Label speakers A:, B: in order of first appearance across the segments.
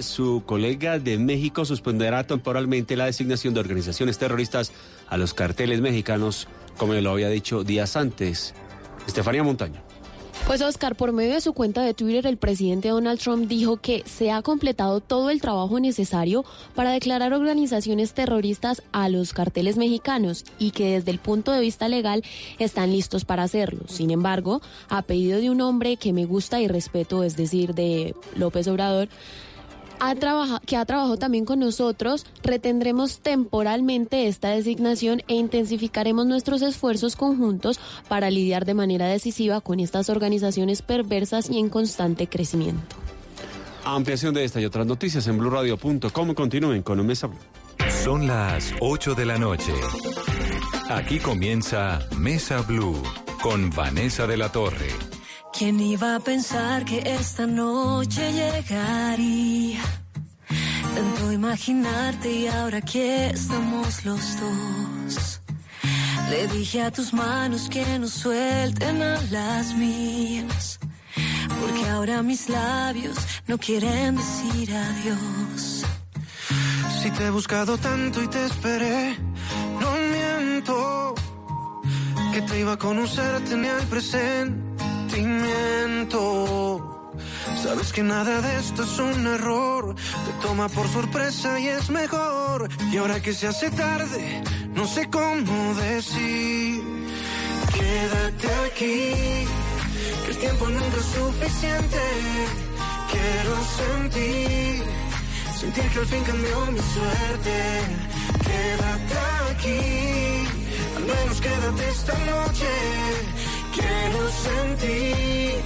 A: Su colega de México suspenderá temporalmente la designación de organizaciones terroristas a los carteles mexicanos, como lo había dicho días antes. Estefanía Montaño.
B: Pues Oscar, por medio de su cuenta de Twitter, el presidente Donald Trump dijo que se ha completado todo el trabajo necesario para declarar organizaciones terroristas a los carteles mexicanos y que desde el punto de vista legal están listos para hacerlo. Sin embargo, a pedido de un hombre que me gusta y respeto, es decir, de López Obrador, que ha trabajado también con nosotros, retendremos temporalmente esta designación e intensificaremos nuestros esfuerzos conjuntos para lidiar de manera decisiva con estas organizaciones perversas y en constante crecimiento.
A: Ampliación de esta y otras noticias en blurradio.com. Continúen con Mesa Blue.
C: Son las 8 de la noche. Aquí comienza Mesa Blue con Vanessa de la Torre.
D: ¿Quién iba a pensar que esta noche llegaría? Tanto imaginarte y ahora que estamos los dos. Le dije a tus manos que no suelten a las mías. Porque ahora mis labios no quieren decir adiós.
E: Si te he buscado tanto y te esperé, no miento. Que te iba a conocer, tenía el presente Sabes que nada de esto es un error, te toma por sorpresa y es mejor. Y ahora que se hace tarde, no sé cómo decir. Quédate aquí, que el tiempo nunca es suficiente. Quiero sentir, sentir que al fin cambió mi suerte. Quédate aquí, al menos quédate esta noche Quiero sentir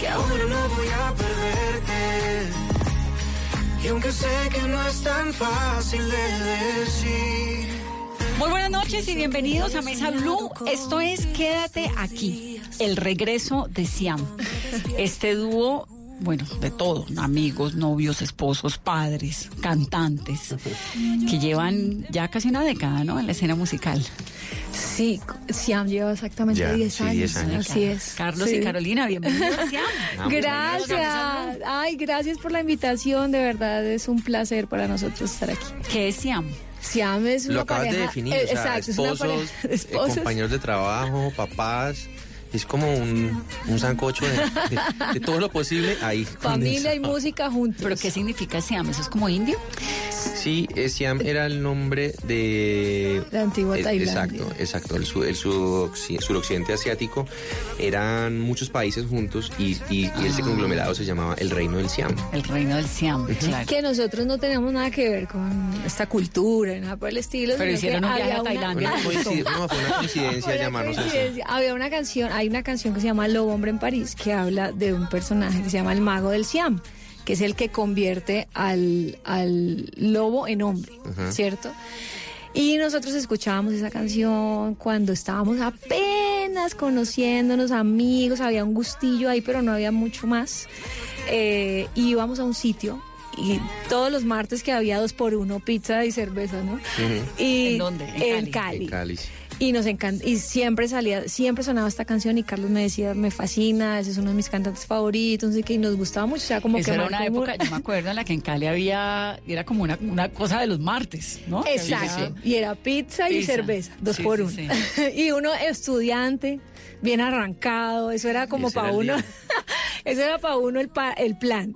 E: que ahora no voy a perderte. Y aunque sé que no es tan fácil de decir.
F: Muy buenas noches y bienvenidos a Mesa Blue. Esto es Quédate aquí, el regreso de Siam. Este dúo bueno, de todo, amigos, novios, esposos, padres, cantantes, que llevan ya casi una década, ¿no? En la escena musical.
G: Sí, Siam lleva exactamente 10 años. Así es.
F: Carlos y Carolina, bienvenidos a Siam.
G: Gracias. Ay, gracias por la invitación. De verdad, es un placer para nosotros estar aquí.
F: ¿Qué es Siam?
G: Siam es una
H: Lo acabas
G: pareja,
H: de definir,
G: eh,
H: o sea,
G: exacto, es una
H: esposos,
G: pareja-
H: eh,
G: esposos.
H: compañeros de trabajo, papás. Es como un, un sancocho de, de- de todo lo posible ahí.
G: Familia y música juntos.
F: ¿Pero qué significa Siam? ¿Eso es como indio?
H: Sí, Siam era el nombre de...
G: La antigua
H: eh,
G: Tailandia.
H: Exacto, exacto. El, su- el surocci- suroccidente asiático eran muchos países juntos y, y- y ese conglomerado se llamaba el Reino del Siam.
F: El reino del Siam, claro.
G: que nosotros no tenemos nada que ver con esta cultura, nada por el estilo.
F: Pero hicieron
G: que
F: un viaje a Tailandia.
H: Una no, fue una coincidencia llamarnos así.
G: coincidencia. Había una canción, hay una canción que se llama Lobo Hombre en París que habla de un personaje que se llama el mago del Siam, que es el que convierte al, al lobo en hombre, ¿cierto? Y nosotros escuchábamos esa canción cuando estábamos apenas conociéndonos, amigos, había un gustillo ahí, pero no había mucho más. Eh, íbamos a un sitio y todos los martes que había dos por uno, pizza y cerveza, ¿no? y
F: ¿En dónde? En
G: En
F: Cali.
G: Cali.
H: En Cali.
G: Y nos encanta, y siempre salía, siempre sonaba esta canción y Carlos me decía, me fascina, ese es uno de mis cantantes favoritos, no sé qué, y nos gustaba mucho, o sea, como
F: Esa
G: que
F: era una época, yo me acuerdo, en la que en Cali había, era como una, una cosa de los martes, ¿no?
G: Exacto, y era pizza y
F: Pizza.
G: cerveza, dos
F: Sí,
G: por uno. y uno estudiante, bien arrancado, eso era como para uno, eso era para uno el, pa- el plan.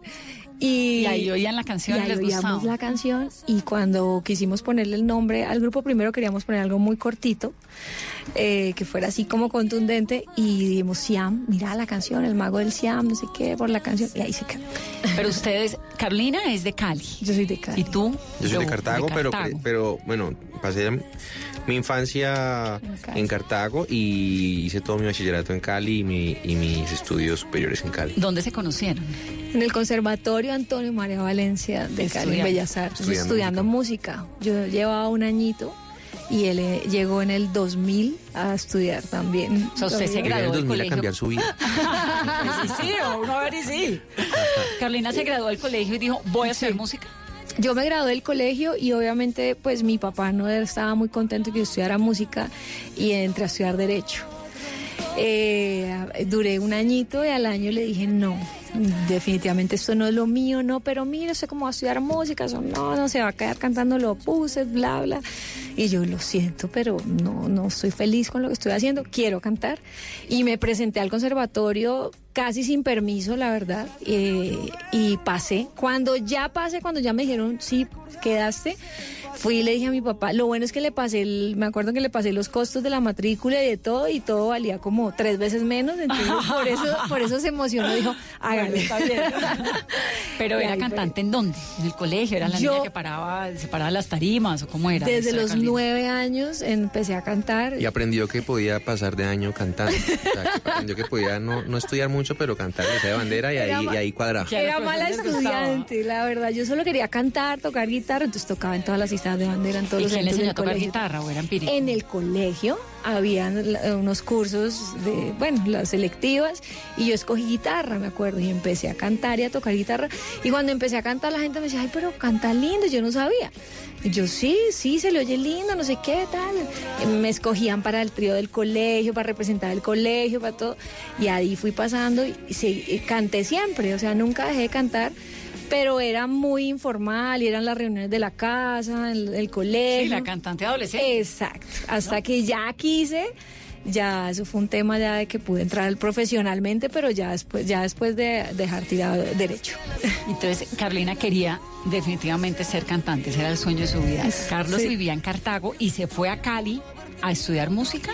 G: Y,
F: Y ahí oían la canción
G: y ahí
F: les
G: oíamos
F: gustaba.
G: la canción y cuando quisimos ponerle el nombre al grupo primero queríamos poner algo muy cortito eh, que fuera así como contundente y dijimos Siam, mira la canción, el mago del Siam, no sé qué, por la canción y ahí se quedó.
F: Pero ustedes, Carolina es de Cali.
G: Yo soy de Cali.
F: ¿Y tú?
H: Yo soy de Cartago, pero,
F: Cartago.
H: pero bueno, pasé mi infancia
G: En Cali.
H: en Cartago y hice todo mi bachillerato en Cali y, mi- y mis estudios superiores en Cali.
F: ¿Dónde se conocieron?
G: En el conservatorio Antonio María Valencia de Cali, en
F: Estudiando.
G: Bellas Artes,
H: Estudiando
G: estudiando, música. Yo llevaba un añito y él eh, llegó en el 2000 a estudiar también.
F: O sea, usted se
H: Llegué en
F: graduó
H: el
F: del
H: 2000 a
F: colegio.
H: cambiar su vida.
F: Sí, sí, o uno a ver y sí. Carolina se graduó del colegio y dijo, voy a hacer música.
G: Yo me gradué del colegio y obviamente pues mi papá no estaba muy contento que estudiara música y entré a estudiar derecho. Eh, duré un añito y al año le dije no, definitivamente esto no es lo mío, no, pero mire, sé cómo va a estudiar música, eso no, no se va a quedar cantando los buses, bla, bla. Y yo lo siento, pero no, no estoy feliz con lo que estoy haciendo, quiero cantar. Y me presenté al conservatorio casi sin permiso, la verdad, eh, y pasé. Cuando ya pasé, cuando ya me dijeron, sí, quedaste, fui y le dije a mi papá, lo bueno es que le pasé, el- me acuerdo que le pasé los costos de la matrícula y de todo, y todo valía como tres veces menos, entonces por eso, por eso se emocionó, dijo, hágale.
F: Pero era
G: ahí
F: cantante en dónde? En el colegio, era la
G: Yo-
F: niña que paraba, se paraba las tarimas o cómo era.
G: Desde los
F: Carolina.
G: nueve años empecé a cantar.
H: Y aprendió que podía pasar de año cantando. O sea, que aprendió que podía no, no estudiar mucho, pero cantar de bandera y ahí, y ahí cuadraba.
F: Que a
G: Era mala estudiante, la verdad. Yo solo quería cantar, tocar guitarra, entonces tocaba en todas las citas de bandera, en todos
F: ¿Y
G: los
F: quién le enseñó a tocar
G: colegio.
F: guitarra o era empírico?
G: En el colegio habían unos cursos de, bueno, las selectivas y yo escogí guitarra, me acuerdo, y empecé a cantar y a tocar guitarra. Y cuando empecé a cantar la gente me decía, ay, pero canta lindo, yo no sabía. Y yo, sí, sí, se le oye lindo, no sé qué, tal. Y Me escogían para el trío del colegio, para representar el colegio, para todo. Y ahí fui pasando y, sí, y canté siempre, o sea, nunca dejé de cantar. Pero era muy informal y eran las reuniones de la casa, el, el colegio.
F: Sí, la cantante adolescente.
G: Exacto. Hasta que ya quise, ya eso fue un tema ya de que pude entrar profesionalmente, pero ya después, ya después de dejar tirado derecho.
F: Entonces, Carolina quería definitivamente ser cantante, ese era el sueño de su vida. Carlos
G: Sí.
F: vivía en Cartago y se fue a Cali a estudiar música.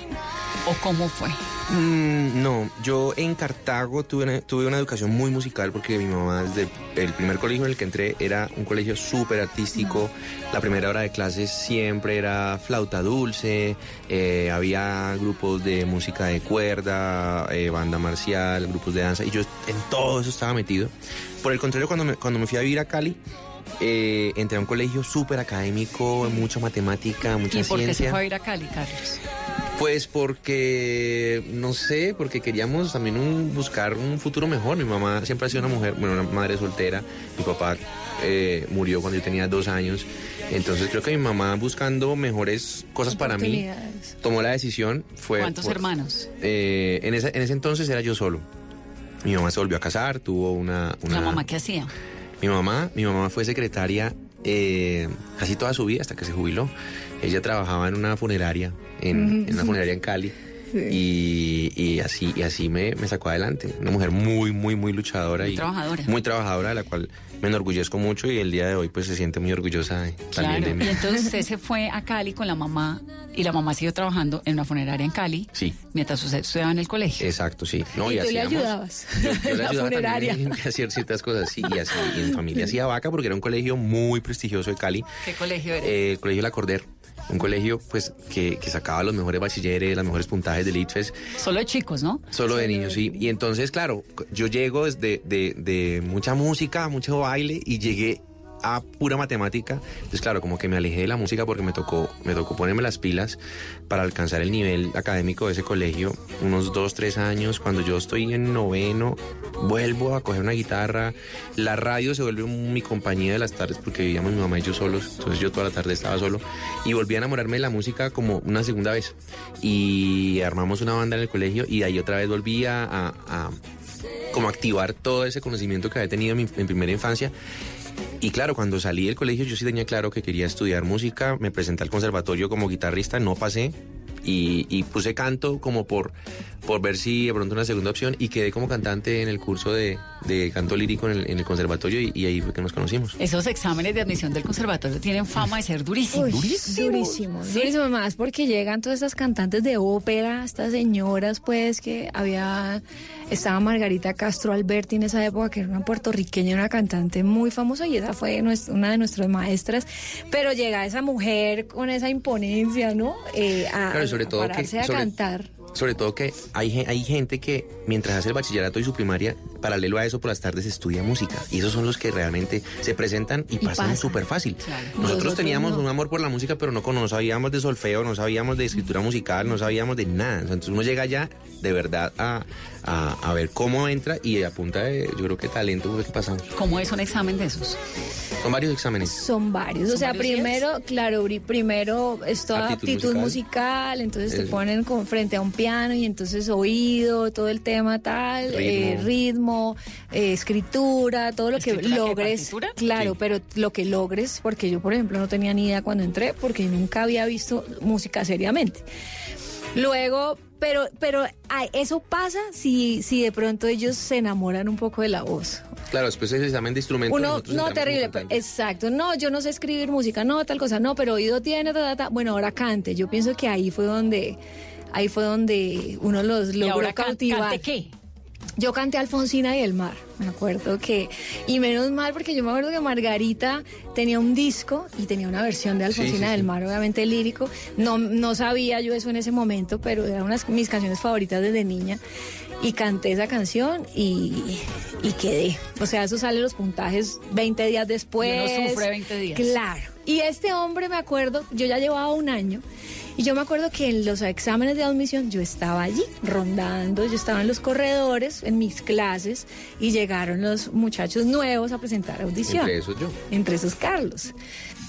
F: ¿O cómo fue?
H: Mm, no, yo en Cartago tuve una, tuve una educación muy musical porque mi mamá desde el primer colegio en el que entré era un colegio súper artístico. La primera hora de clases siempre era flauta dulce, eh, había grupos de música de cuerda, eh, banda marcial, grupos de danza y yo en todo eso estaba metido. Por el contrario, cuando cuando me fui a vivir a Cali, eh, entré a un colegio súper académico, mucha matemática, mucha
F: ¿Y por qué se
H: ciencia.
F: fue a ir a Cali, Carlos?
H: Pues porque, no sé, porque queríamos también un- buscar un futuro mejor. Mi mamá siempre ha sido una mujer, bueno, una madre soltera. Mi papá eh, murió cuando yo tenía dos años. Entonces creo que mi mamá buscando mejores cosas para mí tomó la decisión. Fue
F: ¿Cuántos hermanos?
H: eh, en, ese, en ese entonces era yo solo. Mi mamá se volvió a casar, tuvo una... una
F: ¿La mamá qué hacía?
H: Mi mamá, mi mamá fue secretaria eh, casi toda su vida hasta que se jubiló. Ella trabajaba en una funeraria, en, en una funeraria en Cali. Y, y así, y así me, me sacó adelante. Una mujer muy, muy, muy luchadora
F: Muy
H: y
F: trabajadora.
H: muy trabajadora, de la cual me enorgullezco mucho y el día de hoy pues se siente muy orgullosa de- también
F: Claro.
H: de mí.
F: Y entonces usted se fue a Cali con la mamá y la mamá siguió trabajando en una funeraria en Cali
H: Sí.
F: mientras usted estudiaba en el colegio.
H: Exacto, sí. No,
G: Y tú le
H: hacíamos-
G: ayudabas
H: Yo, yo
G: en
H: le
G: la
H: ayudaba
G: funeraria.
H: también a hacer ciertas cosas, sí, y así, y en familia hacía vaca porque era un colegio muy prestigioso de Cali.
F: ¿Qué colegio era?
H: Eh, el colegio La Corder, un colegio pues que, que sacaba los mejores bachilleres, los mejores puntajes del ITFES,
F: Solo de chicos, ¿no?
H: solo de niños, sí. Y entonces, claro, yo llego desde de, de mucha música, mucho baile y llegué a pura matemática. Entonces, claro, como que me alejé de la música porque me tocó, me tocó ponerme las pilas para alcanzar el nivel académico de ese colegio. Unos dos, tres años, cuando yo estoy en noveno, vuelvo a coger una guitarra. La radio se vuelve mi compañía de las tardes porque vivíamos mi mamá y yo solos. Entonces yo toda la tarde estaba solo. Y volví a enamorarme de la música como una segunda vez. Y armamos una banda en el colegio y de ahí otra vez volví a- a- a como activar todo ese conocimiento que había tenido en mi en primera infancia. Y claro, cuando salí del colegio yo sí tenía claro que quería estudiar música, me presenté al conservatorio como guitarrista, no pasé y, y puse canto como por, por ver si de pronto una segunda opción y quedé como cantante en el curso de, de canto lírico en el, en el conservatorio y, y ahí fue que nos conocimos.
F: Esos exámenes de admisión del conservatorio tienen fama de ser durísimos.
G: Uy, durísimo, durísimo, más porque llegan todas estas cantantes de ópera, estas señoras, pues, que había, estaba Margarita Castro Alberti en esa época, que era una puertorriqueña, una cantante muy famosa, y esa fue una de nuestras maestras, pero llega esa mujer con esa imponencia, ¿no? Eh, a,
H: Claro, sobre todo que-
G: a
H: sobre-
G: cantar.
H: sobre todo que hay, hay gente que mientras hace el bachillerato y su primaria, paralelo a eso por las tardes estudia música. Y esos son los que realmente se presentan y, pasan
G: pasan.
H: súper fácil.
G: Nosotros
H: Nosotros teníamos
G: no.
H: un amor por la música, pero no, no sabíamos de solfeo, no sabíamos de escritura musical, no sabíamos de nada. Entonces uno llega ya de verdad a, a- a ver cómo entra y a punta de, yo creo que talento fue que pasamos.
F: ¿Cómo es un examen de esos?
H: Son varios exámenes.
G: Son varios. O
F: ¿Son
G: sea,
F: varios
G: primero, claro, bri- primero es toda
H: Aptitud
G: aptitud,
H: musical.
G: musical. entonces te ponen con, frente a un piano y entonces oído, todo el tema tal,
H: Ritmo.
G: eh, ritmo, eh, escritura, todo lo que
F: ¿Escritura qué,
G: logres.
F: partitura?
G: Claro,
H: Sí.
G: pero lo que logres, porque yo, por ejemplo, no tenía ni idea cuando entré, porque nunca había visto música seriamente. Luego, pero, pero ay, eso pasa si, si de pronto ellos se enamoran un poco de la voz.
H: Claro, después el examen de instrumentos.
G: Uno, no, terrible, exacto. No, yo no sé escribir música, no, tal cosa, no, pero oído tiene, ta, ta, ta. Bueno, ahora cante. Yo pienso que ahí fue donde, ahí fue donde uno los
F: ¿Y
G: logró
F: can-
G: cautivar.
F: cante qué?
G: Yo canté Alfonsina y el mar, me acuerdo que, y menos mal porque yo me acuerdo que Margarita tenía un disco y tenía una versión de Alfonsina
H: Sí, sí,
G: del
H: sí.
G: mar, obviamente lírico. No, no sabía yo eso en ese momento, pero era una de mis canciones favoritas desde niña. Y canté esa canción y, y quedé. O sea, eso sale los puntajes 20 días después.
F: Y uno sufre 20 días.
G: Claro. Y este hombre, me acuerdo, yo ya llevaba un año. Y yo me acuerdo que en los exámenes de admisión yo estaba allí rondando, yo estaba en los corredores, en mis clases, y llegaron los muchachos nuevos a presentar audición.
H: Entre esos yo.
G: Entre esos Carlos.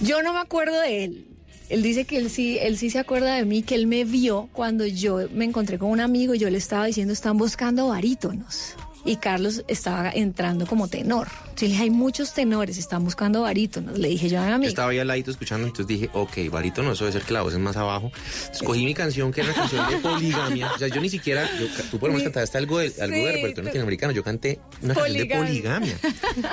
G: Yo no me acuerdo de él. Él dice que él sí, él sí se acuerda de mí, que él me vio cuando yo me encontré con un amigo y yo le estaba diciendo, están buscando barítonos. Y Carlos estaba entrando como tenor. Yo le dije, hay muchos tenores, están buscando barítonos. Le dije yo a mi
H: Yo
G: amigo.
H: estaba ahí al ladito escuchando, entonces dije, ok, barito no, eso debe ser que la voz es más abajo. Escogí mi canción, que era una canción de poligamia. O sea, yo ni siquiera, yo, tú por lo menos cantaste algo de, algo de
G: Sí,
H: repertorio
G: tú-
H: latinoamericano, yo canté una canción de
G: poligamia.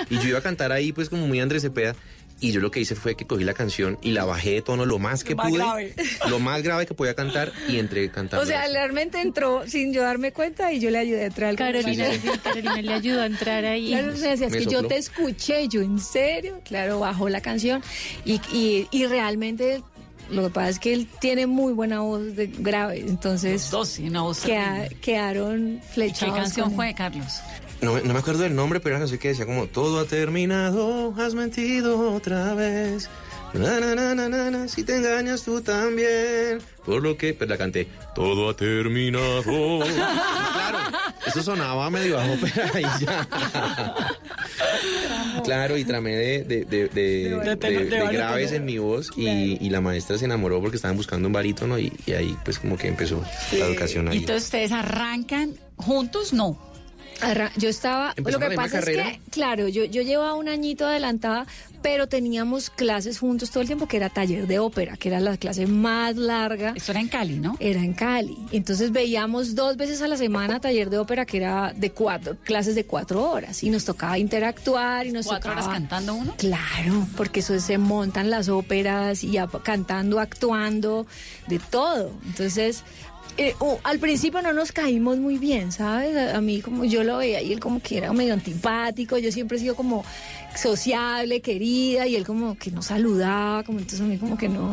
H: Y yo iba a cantar ahí, pues, como muy Andrés Cepeda. Y yo lo que hice fue que cogí la canción y la bajé de tono lo más que
F: Lo más
H: pude.
F: grave.
H: Lo más grave que podía cantar y entre cantando.
G: O sea, realmente entró sin yo darme cuenta y yo le ayudé a entrar al
I: Carolina, sí, Carolina le ayudó a entrar ahí.
G: Claro, o sea, decía, es que yo te escuché, yo en serio, claro, bajó la canción y, y, y realmente lo que pasa es que él tiene muy buena voz de grave, entonces
F: Dos, sí, una voz
G: queda- quedaron
F: ¿Y
G: flechados.
F: ¿Qué canción fue, Carlos?
H: No, no me acuerdo del nombre, pero era una canción que decía como Todo ha terminado, has mentido otra vez. Na, na, na, na, na, na, si te engañas tú también. Por lo que, pero la canté. Todo ha terminado. Claro, eso sonaba medio bajo, pero ahí ya. Claro, y tramé de, de, de, de-
F: De tenor,
H: de-
F: de
H: de
F: barítono.
H: graves en mi voz y, y la maestra se enamoró porque estaban buscando un barítono y, y ahí pues como que empezó la educación
F: Y
H: ahí.
F: entonces ustedes arrancan juntos, no.
G: Arra- Yo estaba,
H: Empezamos
G: lo que pasa es
H: carrera.
G: que, claro, yo, yo llevaba un añito adelantada, pero teníamos clases juntos todo el tiempo, que era taller de ópera, que era la clase más larga.
F: Esto era en Cali, ¿no?
G: Era en Cali. Entonces veíamos dos veces a la semana taller de ópera que era de cuatro, clases de cuatro horas. Y nos tocaba interactuar y nos
F: Cuatro
G: tocaba.
F: horas cantando uno.
G: Claro, porque eso se montan las óperas y ap- cantando, actuando, de todo. Entonces, eh, oh, al principio no nos caímos muy bien, ¿sabes? A, a mí como yo lo veía y él como que era medio antipático, yo siempre he sido como sociable, querida, y él como que no saludaba, como entonces a mí como que no,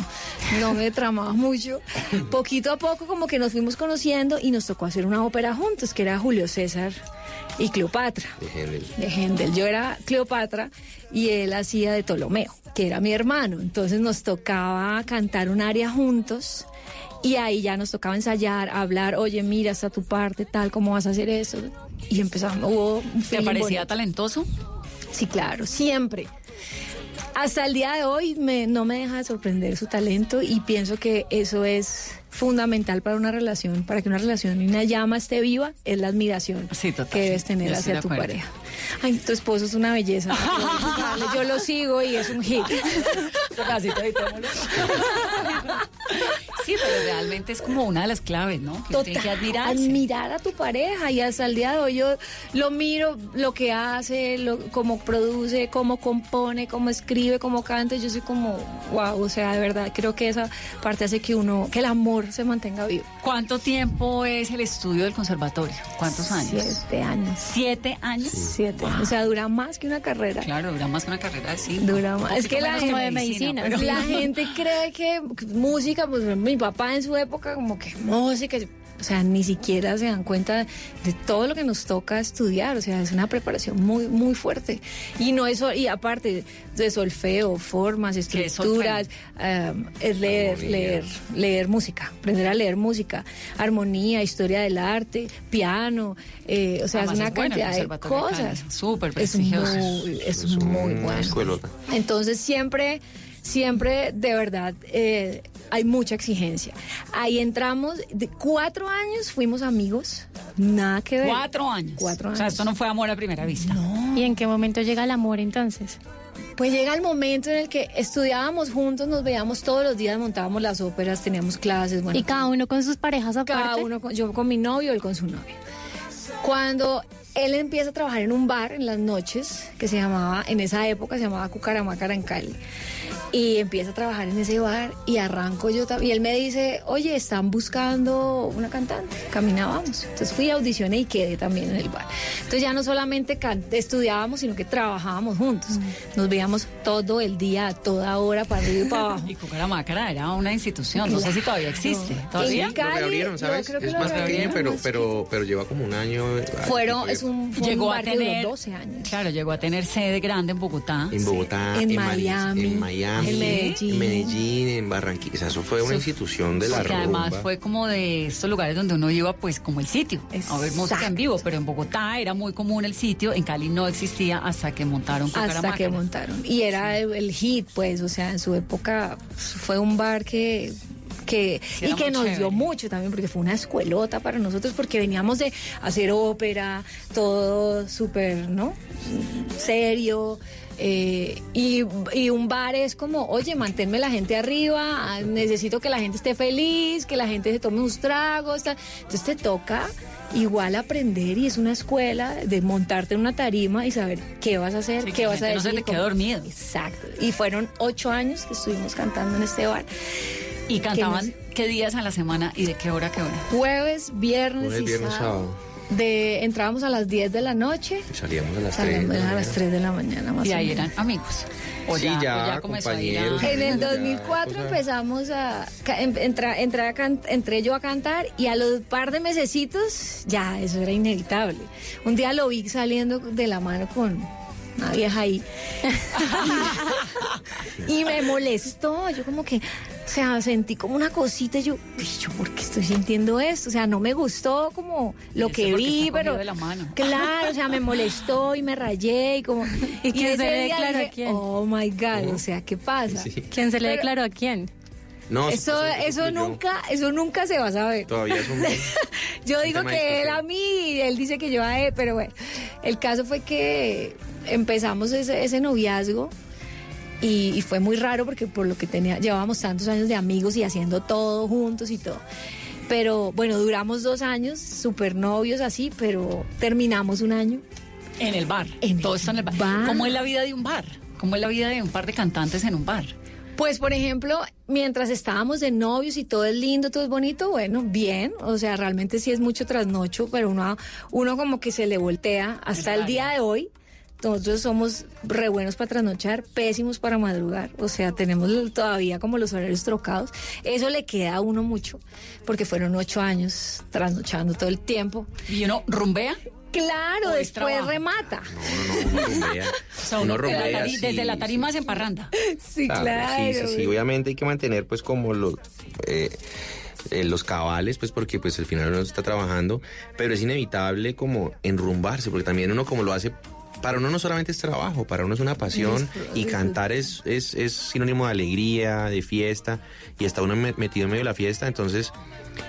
G: no me tramaba mucho. Poquito a poco como que nos fuimos conociendo y nos tocó hacer una ópera juntos, que era Julio César y Cleopatra
H: De Händel.
G: de Händel. Yo era Cleopatra y él hacía de Ptolomeo, que era mi hermano. Entonces nos tocaba cantar un aria juntos y ahí ya nos tocaba ensayar, hablar, oye, mira, está tu parte, tal, ¿cómo vas a hacer eso? Y empezamos, hubo un
F: ¿Te parecía
G: bonito.
F: talentoso?
G: Sí, claro, siempre. Hasta el día de hoy me- no me deja de sorprender su talento y pienso que eso es fundamental para una relación, para que una relación y una llama esté viva, es la admiración
F: Sí,
G: que debes tener
F: Yo
G: hacia tu pareja. Ay, tu esposo es una belleza. Yo lo sigo y es un hit.
F: Sí, pero realmente es como una de las claves, ¿no? Que tiene que
G: Total,
F: admirarse.
G: admirar a tu pareja y hasta el día de hoy yo lo miro, lo que hace, lo, cómo produce, cómo compone, cómo escribe, cómo canta. Yo soy como, wow, o sea, de verdad, creo que esa parte hace que uno, que el amor se mantenga vivo.
F: ¿Cuánto tiempo es el estudio del conservatorio? ¿Cuántos años?
G: Siete años.
F: ¿Siete años?
G: O sea, dura más que una carrera.
F: Claro, dura más que una carrera cinco.
G: Dura más. Es que la gente
I: de medicina,
F: pero-
G: La gente cree que música, pues mi papá en su época como que música, O sea, ni siquiera se dan cuenta de todo lo que nos toca estudiar. O sea, es una preparación muy, muy fuerte. Y no eso, y aparte de solfeo, formas,
F: ¿Qué es
G: estructuras, um, es leer,
H: Armonía.
G: leer, leer música, aprender a leer música, armonía, historia del arte, piano, eh, o sea,
F: Además
G: es una
F: es
G: cantidad de cosas.
F: Súper
G: Es
F: prestigioso.
G: muy, es
H: Es
G: muy
H: una
G: bueno.
H: escuelota.
G: Entonces siempre, siempre de verdad eh, hay mucha exigencia. Ahí entramos, de cuatro años fuimos amigos, nada que ver.
F: Cuatro años.
G: Cuatro
F: O sea,
G: años.
F: esto no fue amor a primera vista.
I: ¿Y en qué momento llega el amor entonces?
G: Pues llega el momento en el que estudiábamos juntos, nos veíamos todos los días, montábamos las óperas, teníamos clases, bueno.
I: y cada uno con sus parejas aparte.
G: Cada uno, con- yo con mi novio, él con su novia. Cuando él empieza a trabajar en un bar en las noches, que se llamaba, en esa época se llamaba Cucaramácara en Cali, y empieza a trabajar en ese bar y arranco yo también. Y él me dice, oye, están buscando una cantante, caminábamos. Entonces fui, audicioné y quedé también en el bar. Entonces ya no solamente estudiábamos, sino que trabajábamos juntos. Nos veíamos todo el día, a toda hora, para arriba y para abajo.
F: Y Cucaramácara era una institución. No sé si todavía existe. ¿Todavía?
G: En
H: Lo
G: Cali,
H: reabrieron, ¿sabes?
G: creo que
H: Es
G: lo
H: más pero, pero, pero lleva como un año. eh,
G: Fueron, es un, fue un
F: Llegó a
G: que duró
F: tener
G: 12 años.
F: Claro, llegó a tener sede grande en Bogotá.
H: En Bogotá,
G: En
H: Mari-
G: Miami,
H: en Miami,
G: en Medellín.
H: en Medellín, en Barranquilla. O sea, eso fue una institución de la
F: además
H: rumba.
F: fue como de estos lugares donde uno iba pues como el sitio a ver música en
G: Exacto.
F: vivo, pero en Bogotá era muy común el sitio, en Cali no existía hasta que montaron
G: hasta que montaron. Y era el, el hit, pues, o sea, en su época fue un bar que que
F: Sí,
G: y que nos dio mucho también porque fue una escuelota para nosotros porque veníamos de hacer ópera todo súper no serio eh, y, y un bar es como oye manténme la gente arriba ah, necesito que la gente esté feliz que la gente se tome unos tragos tal. entonces te toca igual aprender y es una escuela de montarte en una tarima y saber qué vas a hacer,
F: Sí,
G: qué vas a
F: gente no
G: decir.
F: se te quede
G: cómo-
F: dormido.
G: Exacto. Y fueron ocho años que estuvimos cantando en este bar.
F: Y cantaban
G: nos-
F: qué días a la semana y de qué hora a qué hora.
G: Jueves, viernes
H: Jueves,
G: y
H: viernes,
G: sábado.
H: sábado.
G: De, entrábamos a las 10 de la noche,
H: Salíamos a las
G: salíamos
H: 3.
G: a las 3 de la mañana más
F: Y
G: o
F: ahí eran amigos. O
H: Sí,
F: ya, o
H: ya,
F: ya comenzó a ir a-
H: compañeros.
G: En el
H: Ya,
G: 2004
H: cosa-
G: empezamos a em- entra- entré, a can- entré yo a cantar y a los par de mesecitos ya eso era inevitable. Un día lo vi saliendo de la mano con una vieja ahí y me molestó. Yo como que, o sea, sentí como una cosita y yo, "Uy, yo por qué estoy sintiendo esto, o sea, no me gustó como lo que vi,
F: está
G: pero
F: cogido de la mano.
G: claro, o sea, me molestó y me rayé y como
I: ¿Y quién se le declaró a quién?
G: Oh my God, o sea, ¿qué pasa?
H: Sí.
I: ¿Quién se le
G: Pero-
I: declaró a quién?
H: No,
G: Eso,
H: eso
G: eso
H: yo.
G: nunca, eso nunca se va a saber.
H: Todavía es un.
G: Yo digo
H: tema de
G: que él
H: discusión.
G: a mí y él dice que yo a él, pero bueno, el caso fue que empezamos ese, ese noviazgo y, y fue muy raro porque por lo que tenía, llevábamos tantos años de amigos y haciendo todo juntos y todo. Pero bueno, duramos dos años, súper novios así, pero terminamos un año.
F: En el bar.
G: En
F: Todo
G: el
F: está en el bar.
G: bar.
F: ¿Cómo es la vida de un bar? ¿Cómo es la vida de un par de cantantes en un bar?
G: Pues, por ejemplo, mientras estábamos de novios y todo es lindo, todo es bonito, bueno, bien. O sea, realmente sí es mucho trasnocho, pero uno, uno como que se le voltea hasta el día de hoy. Nosotros somos re buenos para trasnochar, pésimos para madrugar. O sea, tenemos todavía como los horarios trocados. Eso le queda a uno mucho, porque fueron ocho años trasnochando todo el tiempo.
F: ¿Y uno rumbea?
G: Claro, después
F: trabajo.
G: remata.
H: No, no, uno rumbea.
F: O sea,
H: Uno
F: uno desde la
H: rumbea, sí,
F: desde la
H: sí.
F: tarima en parranda.
G: Sí,
H: Claro,
G: claro.
H: Sí, sí, sí. Obviamente hay que mantener pues como los... eh, eh, los cabales, pues porque pues al final uno está trabajando, pero es inevitable como enrumbarse, porque también uno como lo hace, para uno no solamente es trabajo, para uno es una pasión y cantar es, es, es sinónimo de alegría, de fiesta, y está uno me- metido en medio de la fiesta, entonces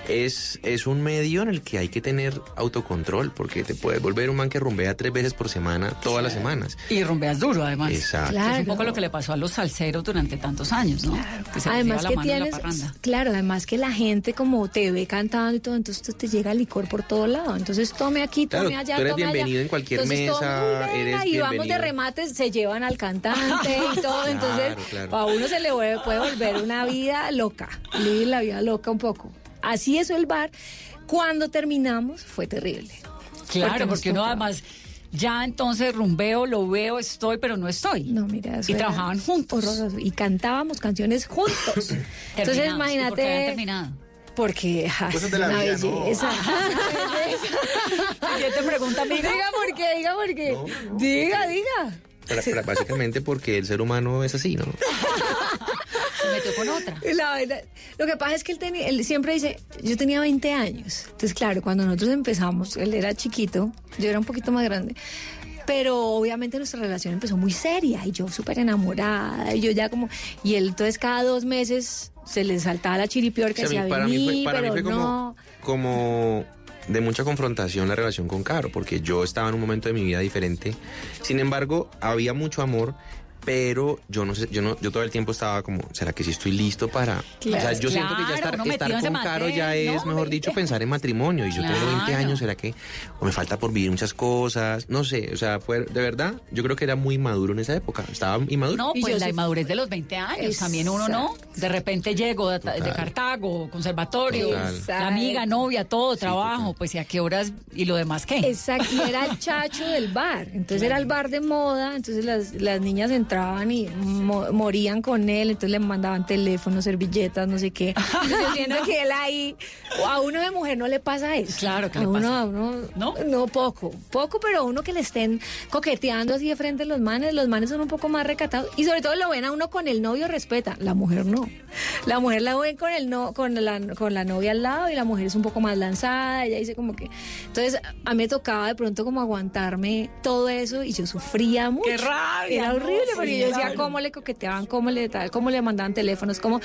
H: es, es un medio en el que hay que tener autocontrol, porque te puedes volver un man que rumbea tres veces por semana, todas las semanas.
F: Y rumbeas duro, además.
H: Exacto.
F: Que Es un
G: Claro.
F: poco lo que le pasó a los salseros durante tantos años, ¿no? Que se
G: Además que
F: mano en la
G: tienes, claro, además que la gente como te ve cantando y todo, entonces te llega licor por todo lado. Entonces tome aquí,
H: Claro,
G: tome allá,
H: tú eres
G: tome allá.
H: bienvenido en cualquier
G: Entonces,
H: mesa,
G: Y vamos de remates, se llevan al cantante y todo. entonces,
H: claro.
G: para uno se le puede volver una vida loca, vivir la vida loca un poco. Así es el bar. Cuando terminamos fue terrible.
F: Claro, porque uno
G: tocaba.
F: además ya entonces rumbeo, lo veo, estoy, pero no estoy.
G: No, mira, eso
F: Y trabajaban juntos.
G: horroroso. Y cantábamos canciones juntos. Entonces,
F: Terminados. ¿Y por qué habían
G: imagínate. Porque
H: Cosas
G: es
H: de la
G: una
H: vida, ¿no?
G: belleza.
F: Siguiente pregunta, amiga.
G: diga por qué, diga por qué. Diga, diga.
H: Pero- pero básicamente porque el ser humano es así, ¿no?
F: Se metió con otra.
G: La verdad, lo que pasa es que él, tenía, él siempre dice, yo tenía 20 años. Entonces, claro, cuando nosotros empezamos, él era chiquito, yo era un poquito más grande. Pero obviamente nuestra relación empezó muy seria y yo súper enamorada y yo ya como... Y él entonces cada dos meses se le saltaba la chiripiorca y
H: O sea,
G: decía,
H: para mí fue, para mí
G: pero
H: fue como,
G: no.
H: como de mucha confrontación la relación con Caro, porque yo estaba en un momento de mi vida diferente. Sin embargo, había mucho amor, pero yo no sé, yo no, yo todo el tiempo estaba como, ¿será que sí estoy listo para?
G: Claro,
H: o sea, yo siento que ya estar, estar con Caro ya es,
F: ¿no?
H: mejor dicho, pensar en matrimonio. Y yo tengo 20
F: Claro.
H: años, ¿será que o me falta por vivir muchas cosas? No sé, o sea, fue de verdad, yo creo que era muy maduro en esa época. Estaba inmaduro.
F: No,
G: Y
F: pues
G: yo
F: la
G: sí-
F: inmadurez de los 20 años. También uno no. De repente llego de. Cartago, conservatorio, la amiga, novia, todo, trabajo. Pues y a qué horas y lo demás qué.
G: Exacto, y era el chacho del bar. Entonces era el bar de moda, entonces las, las niñas entraban y mo- morían con él, entonces le mandaban teléfonos, servilletas, no sé qué. Entonces que él ahí, a uno de mujer no le pasa eso.
F: Claro que
G: a
F: le
G: uno,
F: pasa.
G: A uno,
F: ¿No?
G: no, poco, poco, pero a uno que le estén coqueteando así de frente a los manes, los manes son un poco más recatados y sobre todo lo ven a uno con el novio, respeta, la mujer no. La mujer la ven con el no, con la, con la novia al lado y la mujer es un poco más lanzada, ella dice como que... Entonces a mí me tocaba de pronto como aguantarme todo eso y yo sufría mucho.
F: ¡Qué rabia!
G: Era
F: no,
G: horrible
F: sí,
G: porque yo decía cómo le coqueteaban, cómo le tal, cómo le mandaban teléfonos, cómo...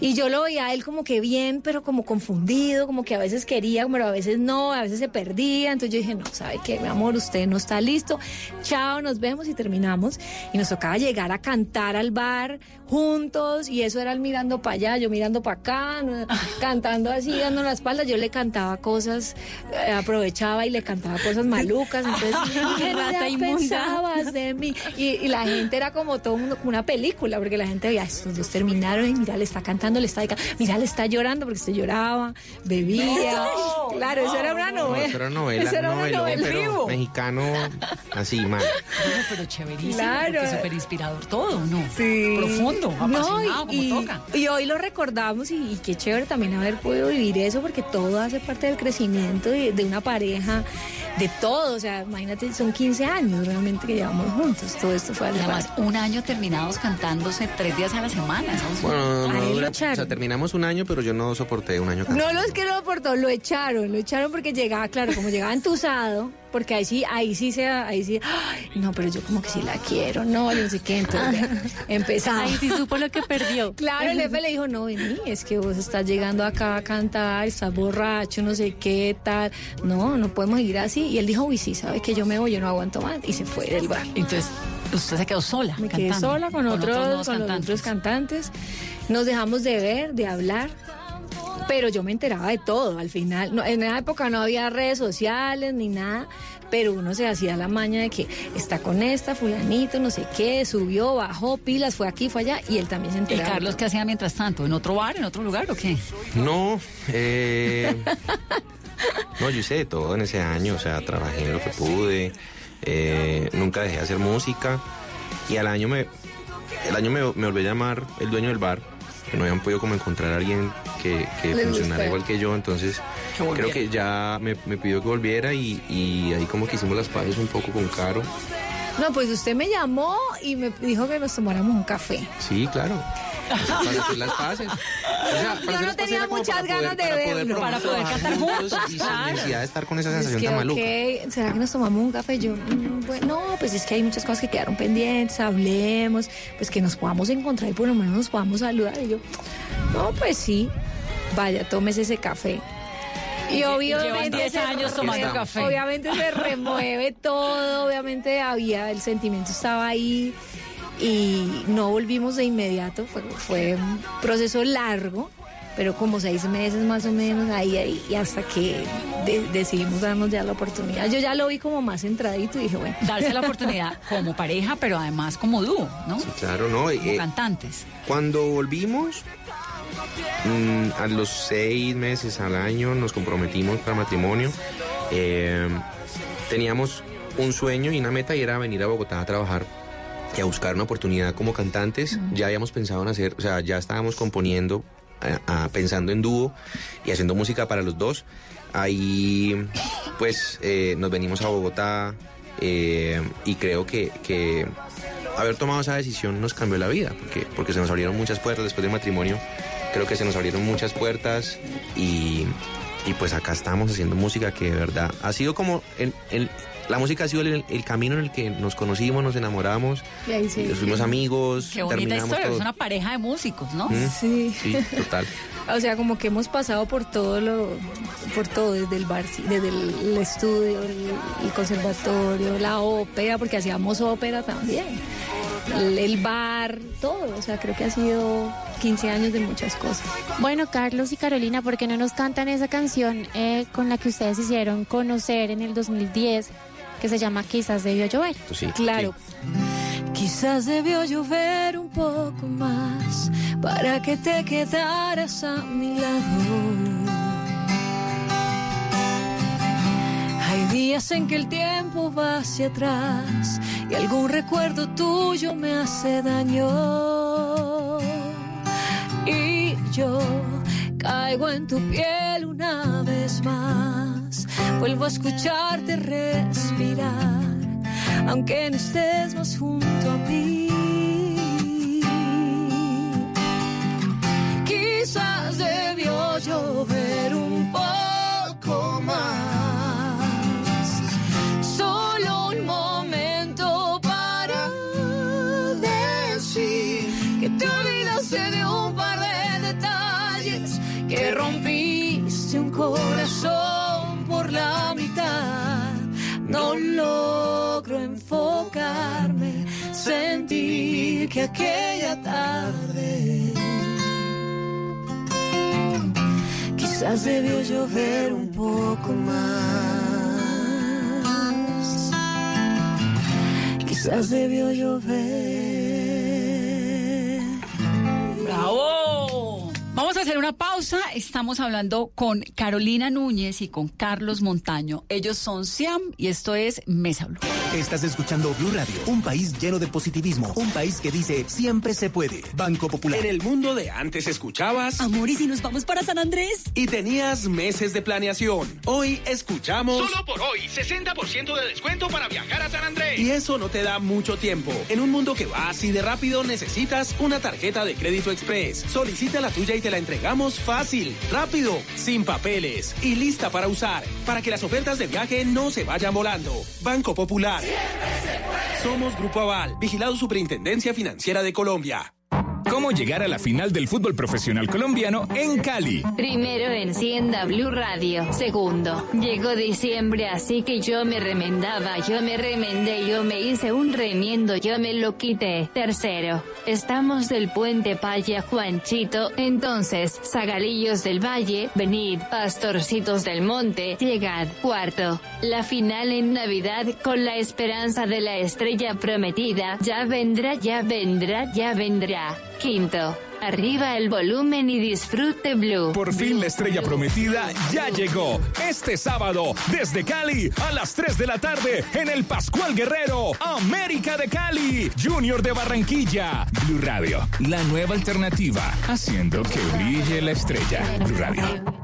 G: Y yo lo veía a él como que bien, pero como confundido, como que a veces quería, pero a veces no, a veces se perdía. Entonces yo dije, no, ¿sabe qué, mi amor? Usted no está listo. Chao, nos vemos y terminamos. Y nos tocaba llegar a cantar al bar juntos y eso era él mirando para allá, yo mirando para acá, no- cantando así, dando la espalda. Yo le cantaba cosas, eh, aprovechaba y le cantaba cosas malucas. Entonces, ¿qué pensabas de mí? Y, y la gente era como todo el mundo, como una película, porque la gente veía, estos dos terminaron y mira, le está cantando, le está dedicando, mira, le está llorando porque se lloraba, bebía. claro, eso era una
H: No,
G: novela.
H: eso era novela,
G: Eso era una
H: novelón,
G: novela
H: pero
G: vivo.
H: mexicano así, mal.
F: No, pero chéverísimo,
G: Claro.
F: súper inspirador todo, ¿no?
G: Sí.
F: Profundo, apasionado,
G: No, y,
F: como
G: y-
F: toca.
G: y hoy lo recordamos y, y qué chévere también haber podido vivir eso porque todo hace parte del crecimiento de, de una pareja, de todo. O sea, imagínate, son 15 años realmente que llevamos juntos. Todo esto fue
F: además,
G: parte.
F: un año terminados cantándose tres días a la semana.
H: Bueno, no dura- o sea, terminamos un año, pero yo no soporté un año.
G: No los que lo aportó, lo echaron, lo echaron porque llegaba, claro, como llegaba entusado, porque ahí sí, ahí sí se, ahí sí, "Ay, no, pero yo como que sí la quiero, no, yo no sé qué, entonces empezaba.
I: Ahí sí supo lo que perdió.
G: Claro, el jefe le dijo, no, vení, es que vos estás llegando acá a cantar, estás borracho, no sé qué tal. No, no podemos seguir así. Y él dijo, uy, sí, sabes que yo me voy, yo no aguanto más. Y se fue del bar.
F: Entonces, usted se quedó sola.
G: Me quedé
F: cantando,
G: sola con, otros,
F: nuevos
G: con
F: cantantes.
G: otros cantantes. Nos dejamos de ver, de hablar. Pero yo me enteraba de todo al final. No, en esa época no había redes sociales ni nada, pero uno se hacía la maña de que está con esta, fulanito, no sé qué, subió, bajó, pilas, fue aquí, fue allá, y él también se
F: ¿Y
G: enteraba. de
F: Carlos qué hacía mientras tanto? ¿En otro bar, en otro lugar o qué?
H: No, eh, no, yo hice de todo en ese año, o sea, trabajé en lo que pude, eh, nunca dejé de hacer música y al año me, el año me, me volvió a llamar el dueño del bar, que no habían podido como encontrar a alguien que, funcionara igual que yo, entonces
F: Que
H: creo que ya me, me pidió que volviera y, y ahí como que hicimos las paces un poco con Caro.
G: No, pues usted me llamó y me dijo que nos tomáramos un café.
H: Sí, claro. Para hacer las paces. O sea,
G: Yo no tenía muchas ganas de
H: para poder
G: verlo.
F: Para poder cantar juntos,
H: y sin
F: claro.
H: necesidad de estar con esa
G: Es
H: sensación
G: que,
H: tan maluca.
G: ok, ¿será que nos tomamos un café? Yo, mm, bueno, no, pues es que hay muchas cosas que quedaron pendientes, hablemos, pues que nos podamos encontrar y por lo menos nos podamos saludar. Y yo, no, pues sí, vaya, tómese ese café. Y obviamente
F: 10
G: se
F: años tomando café.
G: Obviamente se remueve todo, obviamente había, el sentimiento estaba ahí y no volvimos de inmediato, fue, fue un proceso largo, pero como seis meses más o menos, ahí, ahí, y hasta que de- decidimos darnos ya la oportunidad. Yo ya lo vi como más centradito y dije, bueno.
F: Darse la oportunidad como pareja, pero además como dúo, ¿no?
H: Sí, claro, no.
F: Como
H: eh,
F: cantantes.
H: cuando volvimos, mm, a los seis meses al año nos comprometimos para matrimonio. Eh, teníamos un sueño y una meta y era venir a Bogotá a trabajar y a buscar una oportunidad como cantantes. Ya habíamos pensado en hacer, o sea, ya estábamos componiendo a- a- pensando en dúo y haciendo música para los dos. Ahí pues eh, nos venimos a Bogotá eh, y creo que, que haber tomado esa decisión nos cambió la vida, porque, porque se nos abrieron muchas puertas después del matrimonio. Creo que se nos abrieron muchas puertas y, y pues acá estamos haciendo música que de verdad ha sido como la música ha sido el, el camino en el que nos conocimos, nos enamoramos,
J: sí.
H: nos fuimos amigos,
F: Qué bonita historia,
H: todo.
F: es una pareja de músicos, ¿no?
H: Mm,
J: Sí.
H: Sí, total.
J: O sea, como que hemos pasado por todo lo, por todo, desde el bar, desde el, el estudio, el, el conservatorio, la ópera, porque hacíamos ópera también, el, el bar, todo. O sea, creo que ha sido 15 años de muchas cosas.
I: Bueno, Carlos y Carolina, ¿por qué no nos cantan esa canción eh, con la que ustedes hicieron conocer en el 2010, que se llama Quizás debió llover?
H: Sí,
J: Claro.
G: Quizás debió llover un poco más para que te quedaras a mi lado. Hay días en que el tiempo va hacia atrás y algún recuerdo tuyo me hace daño. Y yo caigo en tu piel una vez más. Vuelvo a escucharte respirar aunque no estés más junto a mí. Quizás debió llover un poco más, corazón por la mitad. No logro enfocarme, sentir que aquella tarde quizás debió llover un poco más. Quizás debió llover.
F: Hacer una pausa. Estamos hablando con Carolina Núñez y con Carlos Montaño. Ellos son Siam y esto es Mesa Blue.
K: Estás escuchando Blue Radio, un país lleno de positivismo, un país que dice siempre se puede. Banco Popular.
L: En el mundo de antes escuchabas
G: Amor, ¿y si nos vamos para San Andrés?
L: y tenías meses de planeación. Hoy escuchamos
M: Solo por hoy, 60% de descuento para viajar a San Andrés.
L: y eso no te da mucho tiempo. En un mundo que va así de rápido necesitas una tarjeta de crédito express. Solicita la tuya y te la entregamos fácil, rápido, sin papeles y lista para usar, para que las ofertas de viaje no se vayan volando. Banco Popular. Somos Grupo Aval, vigilado Superintendencia Financiera de Colombia.
N: ¿Cómo llegar a la final del fútbol profesional colombiano en Cali?
O: Primero encienda Blue Radio. Segundo, llegó diciembre, así que yo me remendaba, yo me remendé, yo me hice un remiendo, yo me lo quité. Tercero, estamos del puente Paya Juanchito, entonces, Zagalillos del Valle, venid, pastorcitos del monte, llegad. Cuarto, la final en Navidad con la esperanza de la estrella prometida, ya vendrá, ya vendrá, ya vendrá. Quinto, arriba el volumen y disfrute Blue.
N: Por fin la estrella prometida ya llegó. Este sábado, desde Cali, a las 3 de la tarde, en el Pascual Guerrero, América de Cali, Junior de Barranquilla. Blue Radio, la nueva alternativa, haciendo que brille la estrella. Blue Radio.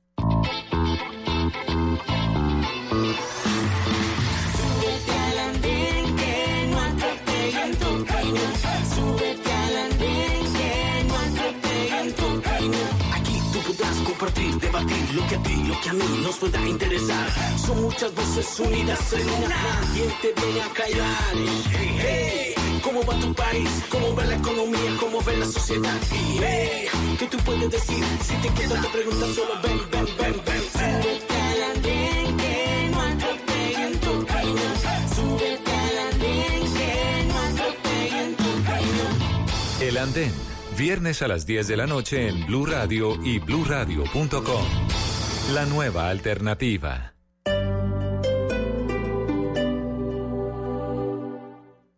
P: Compartir, debatir lo que a ti, lo que a mí nos pueda interesar. Son muchas voces unidas en una. Nadie te viene a. Hey, hey, ¿cómo va tu país? ¿Cómo va la economía? ¿Cómo ve la sociedad? Y hey, ¿qué tú puedes decir? Si te quedas te preguntas solo ven, ven, ven, ven.
G: Súbete al andén que no atropellen tu camino. Súbete al andén que no atropellen tu camino.
C: El Andén. Viernes a las 10 de la noche en Blue Radio y bluradio.com. La nueva alternativa.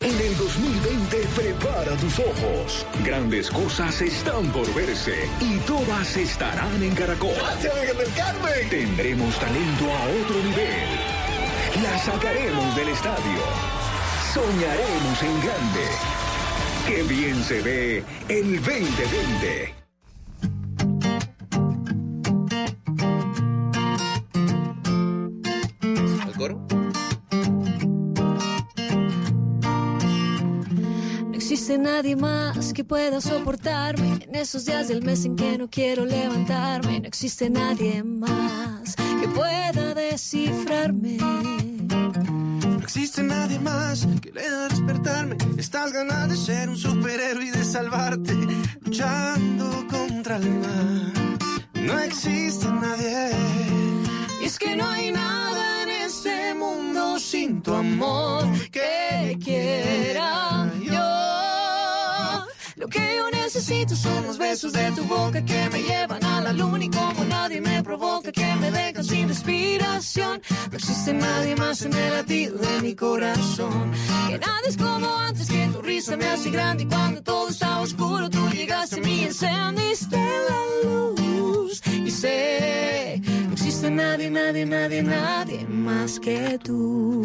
N: En el 2020 prepara tus ojos. Grandes cosas están por verse y todas estarán en Caracol. Tendremos talento a otro nivel. La sacaremos del estadio. Soñaremos en grande. Qué bien se ve el 2020.
H: Coro?
D: No existe nadie más que pueda soportarme en esos días del mes en que no quiero levantarme. No existe nadie más que pueda descifrarme.
E: No existe nadie más que le da despertarme estas ganas de ser un superhéroe y de salvarte, luchando contra el mal. No existe nadie.
D: Y es que no hay nada mundo sin tu amor que quiera yo. Lo que yo necesito son los besos de tu boca que me llevan a la luna y como nadie me provoca que me dejan sin respiración. No existe nadie más en el latido de mi corazón. Que nada es como antes que tu risa me hace grande y cuando todo estaba oscuro tú llegaste a mí y encendiste la luz. Y sé, no existe nadie, nadie, nadie, nadie más que tú.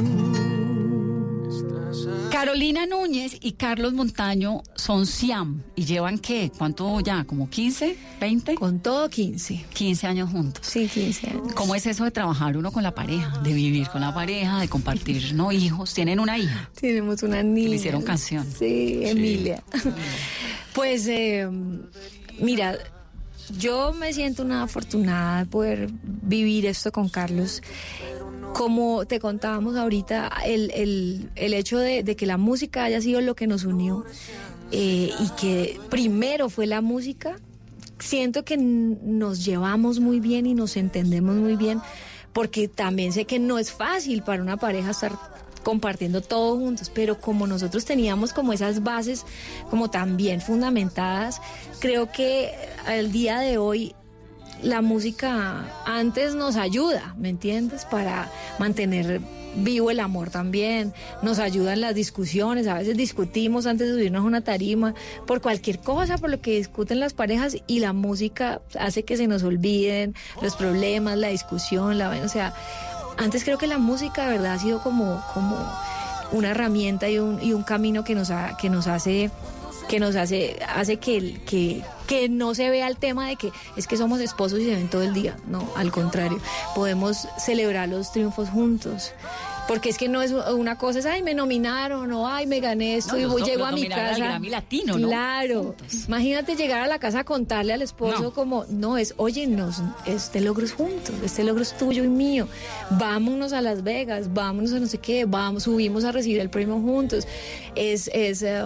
F: Carolina Núñez y Carlos Montaño son Siam y llevan qué, ¿cuánto ya? ¿Como 15, 20?
G: Con todo 15.
F: 15 años juntos.
G: Sí, 15 años.
F: ¿Cómo es eso de trabajar uno con la pareja, de vivir con la pareja, de compartir no hijos? ¿Tienen una hija?
G: Tenemos una niña.
F: Le hicieron canción.
G: Sí, Emilia. Pues eh, mira, yo me siento una afortunada de poder vivir esto con Carlos. Como te contábamos ahorita, el, el- el hecho de, que la música haya sido lo que nos unió eh, y que primero fue la música, siento que nos llevamos muy bien y nos entendemos muy bien, porque también sé que no es fácil para una pareja estar compartiendo todo juntos, pero como nosotros teníamos como esas bases como tan bien fundamentadas, creo que al día de hoy la música antes nos ayuda, ¿me entiendes? Para mantener vivo el amor también, nos ayudan las discusiones, a veces discutimos antes de subirnos a una tarima por cualquier cosa, por lo que discuten las parejas y la música hace que se nos olviden los problemas, la discusión, la o sea, antes creo que la música de verdad ha sido como, como una herramienta y un, y un camino que nos, ha- que nos hace que nos hace hace que, que que no se vea el tema de que es que somos esposos y se ven todo el día. No al contrario. Podemos celebrar los triunfos juntos porque es que no es una cosa es ay me nominaron o ay me gané esto
F: No,
G: y voy llego a mi
F: al
G: casa
F: Grammy Latino, ¿no?
G: claro. Imagínate llegar a la casa a contarle al esposo
F: No.
G: como no es oye nos este logro es juntos este logro es tuyo y mío. Vámonos a Las Vegas vámonos a no sé qué vamos subimos a recibir el premio juntos es es eh,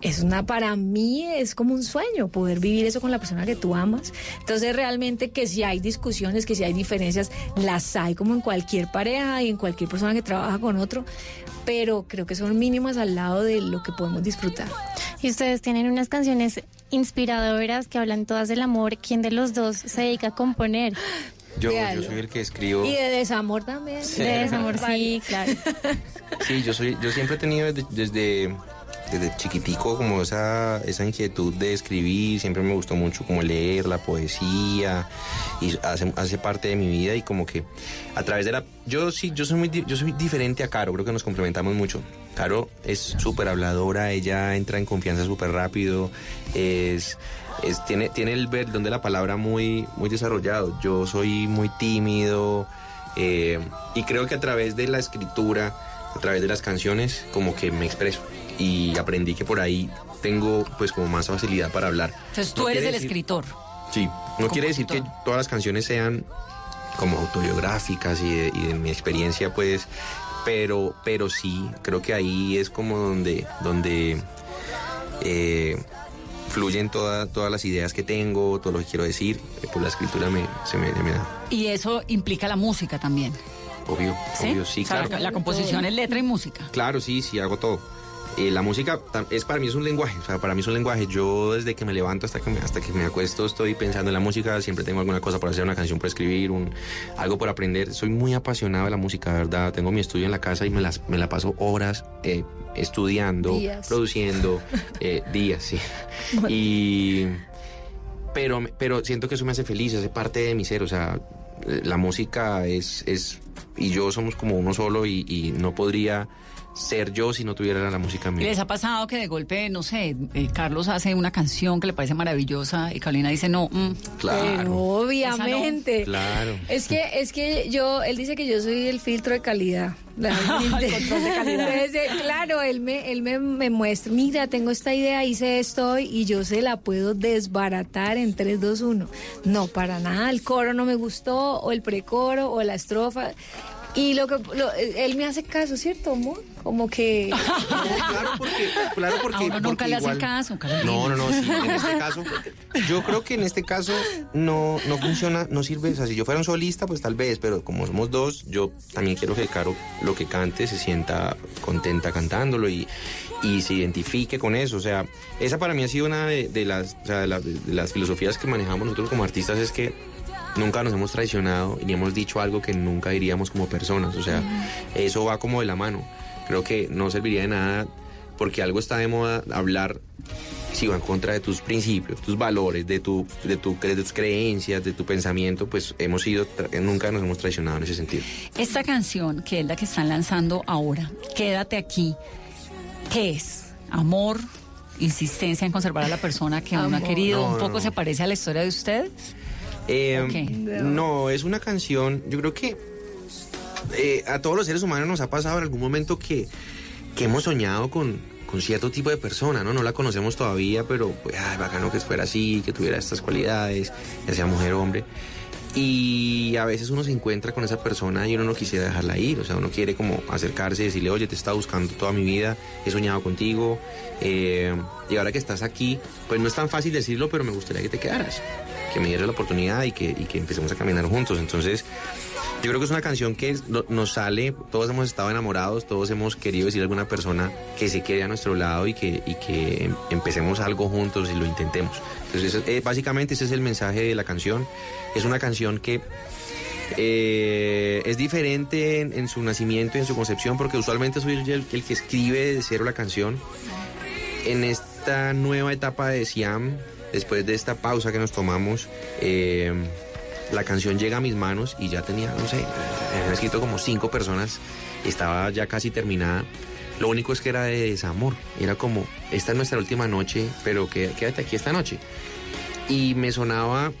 G: es una, para mí es como un sueño poder vivir eso con la persona que tú amas. Entonces realmente que si hay discusiones, que si hay diferencias, las hay como en cualquier pareja y en cualquier persona que trabaja con otro, pero creo que son mínimas al lado de lo que podemos disfrutar.
I: Y ustedes tienen unas canciones inspiradoras que hablan todas del amor. ¿Quién de los dos se dedica a componer?
H: Yo, yo soy el que escribo.
G: Y de desamor también.
H: Sí.
I: De desamor, sí, claro.
H: Sí, yo soy, yo siempre he tenido desde, desde, desde chiquitico como esa, esa inquietud de escribir, siempre me gustó mucho como leer la poesía y hace, parte de mi vida y como que a través de la yo sí, yo soy muy yo soy diferente a Caro, creo que nos complementamos mucho. Caro es súper habladora, ella entra en confianza súper rápido, es, tiene, tiene el ver donde la palabra muy, muy desarrollado. Yo soy muy tímido eh, y creo que a través de la escritura, a través de las canciones, como que me expreso y aprendí que por ahí tengo pues como más facilidad para hablar.
F: Entonces tú
H: No
F: eres el
H: decir-
F: escritor.
H: Sí, no quiere decir que todas las canciones sean como autobiográficas y de, y de mi experiencia, pues, pero, pero sí, creo que ahí es como donde, donde eh, fluyen toda- todas las ideas que tengo, todo lo que quiero decir, por la escritura me, se me, me da.
F: Y eso implica la música también.
H: Obvio,
F: ¿Sí?
H: obvio, sí,
F: O sea,
H: claro.
F: la, la composición es letra y música.
H: Claro, sí, sí, hago todo. Eh, la música es para mí es un lenguaje, o sea, para mí es un lenguaje. Yo desde que me levanto hasta que me, hasta que me acuesto estoy pensando en la música, siempre tengo alguna cosa por hacer, una canción por escribir, un, algo por aprender. Soy muy apasionado de la música, verdad. Tengo mi estudio en la casa y me, las, me la paso horas eh, estudiando,
G: Días.
H: produciendo, eh, días, sí. Y pero, pero siento que eso me hace feliz, hace parte de mi ser, o sea, eh, la música es, es y yo somos como uno solo y, y no podría ser yo si no tuviera la música en
F: ¿Y
H: mí.
F: les ha pasado que de golpe, no sé, eh, Carlos hace una canción que le parece maravillosa y Carolina dice no? mm,
G: Pero obviamente.
H: Claro.
G: Es que, es que yo, él dice que yo soy el filtro de calidad.
F: El control de calidad.
G: Entonces, eh, claro, él me, él me, me muestra, mira, tengo esta idea, hice esto y yo se la puedo desbaratar en 3, 2, 1. No, para nada, el coro no me gustó, o el precoro, o la estrofa. Y lo que lo- él me hace caso, ¿cierto, amor? Como que
H: claro, porque, claro, porque,
F: A uno nunca
H: porque
F: le
H: igual-
F: caso, Carolina.
H: No, no, no, sí, en este caso, yo creo que en este caso no, no funciona, no sirve, o sea, si yo fuera un solista, pues tal vez, pero como somos dos, yo también quiero que Caro lo que cante se sienta contenta cantándolo y, y se identifique con eso, o sea, esa para mí ha sido una de, de las, o sea, de, las- de las filosofías que manejamos nosotros como artistas, es que nunca nos hemos traicionado y ni hemos dicho algo que nunca diríamos como personas, o sea, eso va como de la mano. Creo que no serviría de nada porque algo está de moda hablar si va en contra de tus principios, tus valores, de, tu, de, tu, de tus creencias, de tu pensamiento, pues hemos sido, tra- nunca nos hemos traicionado en ese sentido.
F: Esta canción, que es la que están lanzando ahora, Quédate aquí, ¿qué es? ¿Amor? ¿Insistencia en conservar a la persona que uno ha querido?
H: No,
F: ¿Un poco
H: no.
F: se parece a la historia de ustedes?
H: Eh. No, es una canción, yo creo que eh, a todos los seres humanos nos ha pasado en algún momento que, que hemos soñado con, con cierto tipo de persona, ¿no? No la conocemos todavía, pero pues, ay, bacano que fuera así, que tuviera estas cualidades, ya sea mujer o hombre. Y a veces uno se encuentra con esa persona y uno no quisiera dejarla ir, o sea, uno quiere como acercarse y decirle, oye, te he estado buscando toda mi vida, he soñado contigo, eh, y ahora que estás aquí, pues no es tan fácil decirlo, pero me gustaría que te quedaras, que me dieras la oportunidad y que, y que empecemos a caminar juntos. Entonces, yo creo que es una canción que no- nos sale, todos hemos estado enamorados, todos hemos querido decir a alguna persona que se quede a nuestro lado y que, y que em- empecemos algo juntos y lo intentemos. Entonces, eh, básicamente ese es el mensaje de la canción. Es una canción que eh, es diferente en, su nacimiento y en su concepción, porque usualmente soy el, que escribe de cero la canción. En esta nueva etapa de Siam, después de esta pausa que nos tomamos, eh, la canción llega a mis manos y ya tenía, no sé, escrito como cinco personas, estaba ya casi terminada. Lo único es que era de desamor, era como, esta es nuestra última noche, pero quédate aquí esta noche. Y me sonaba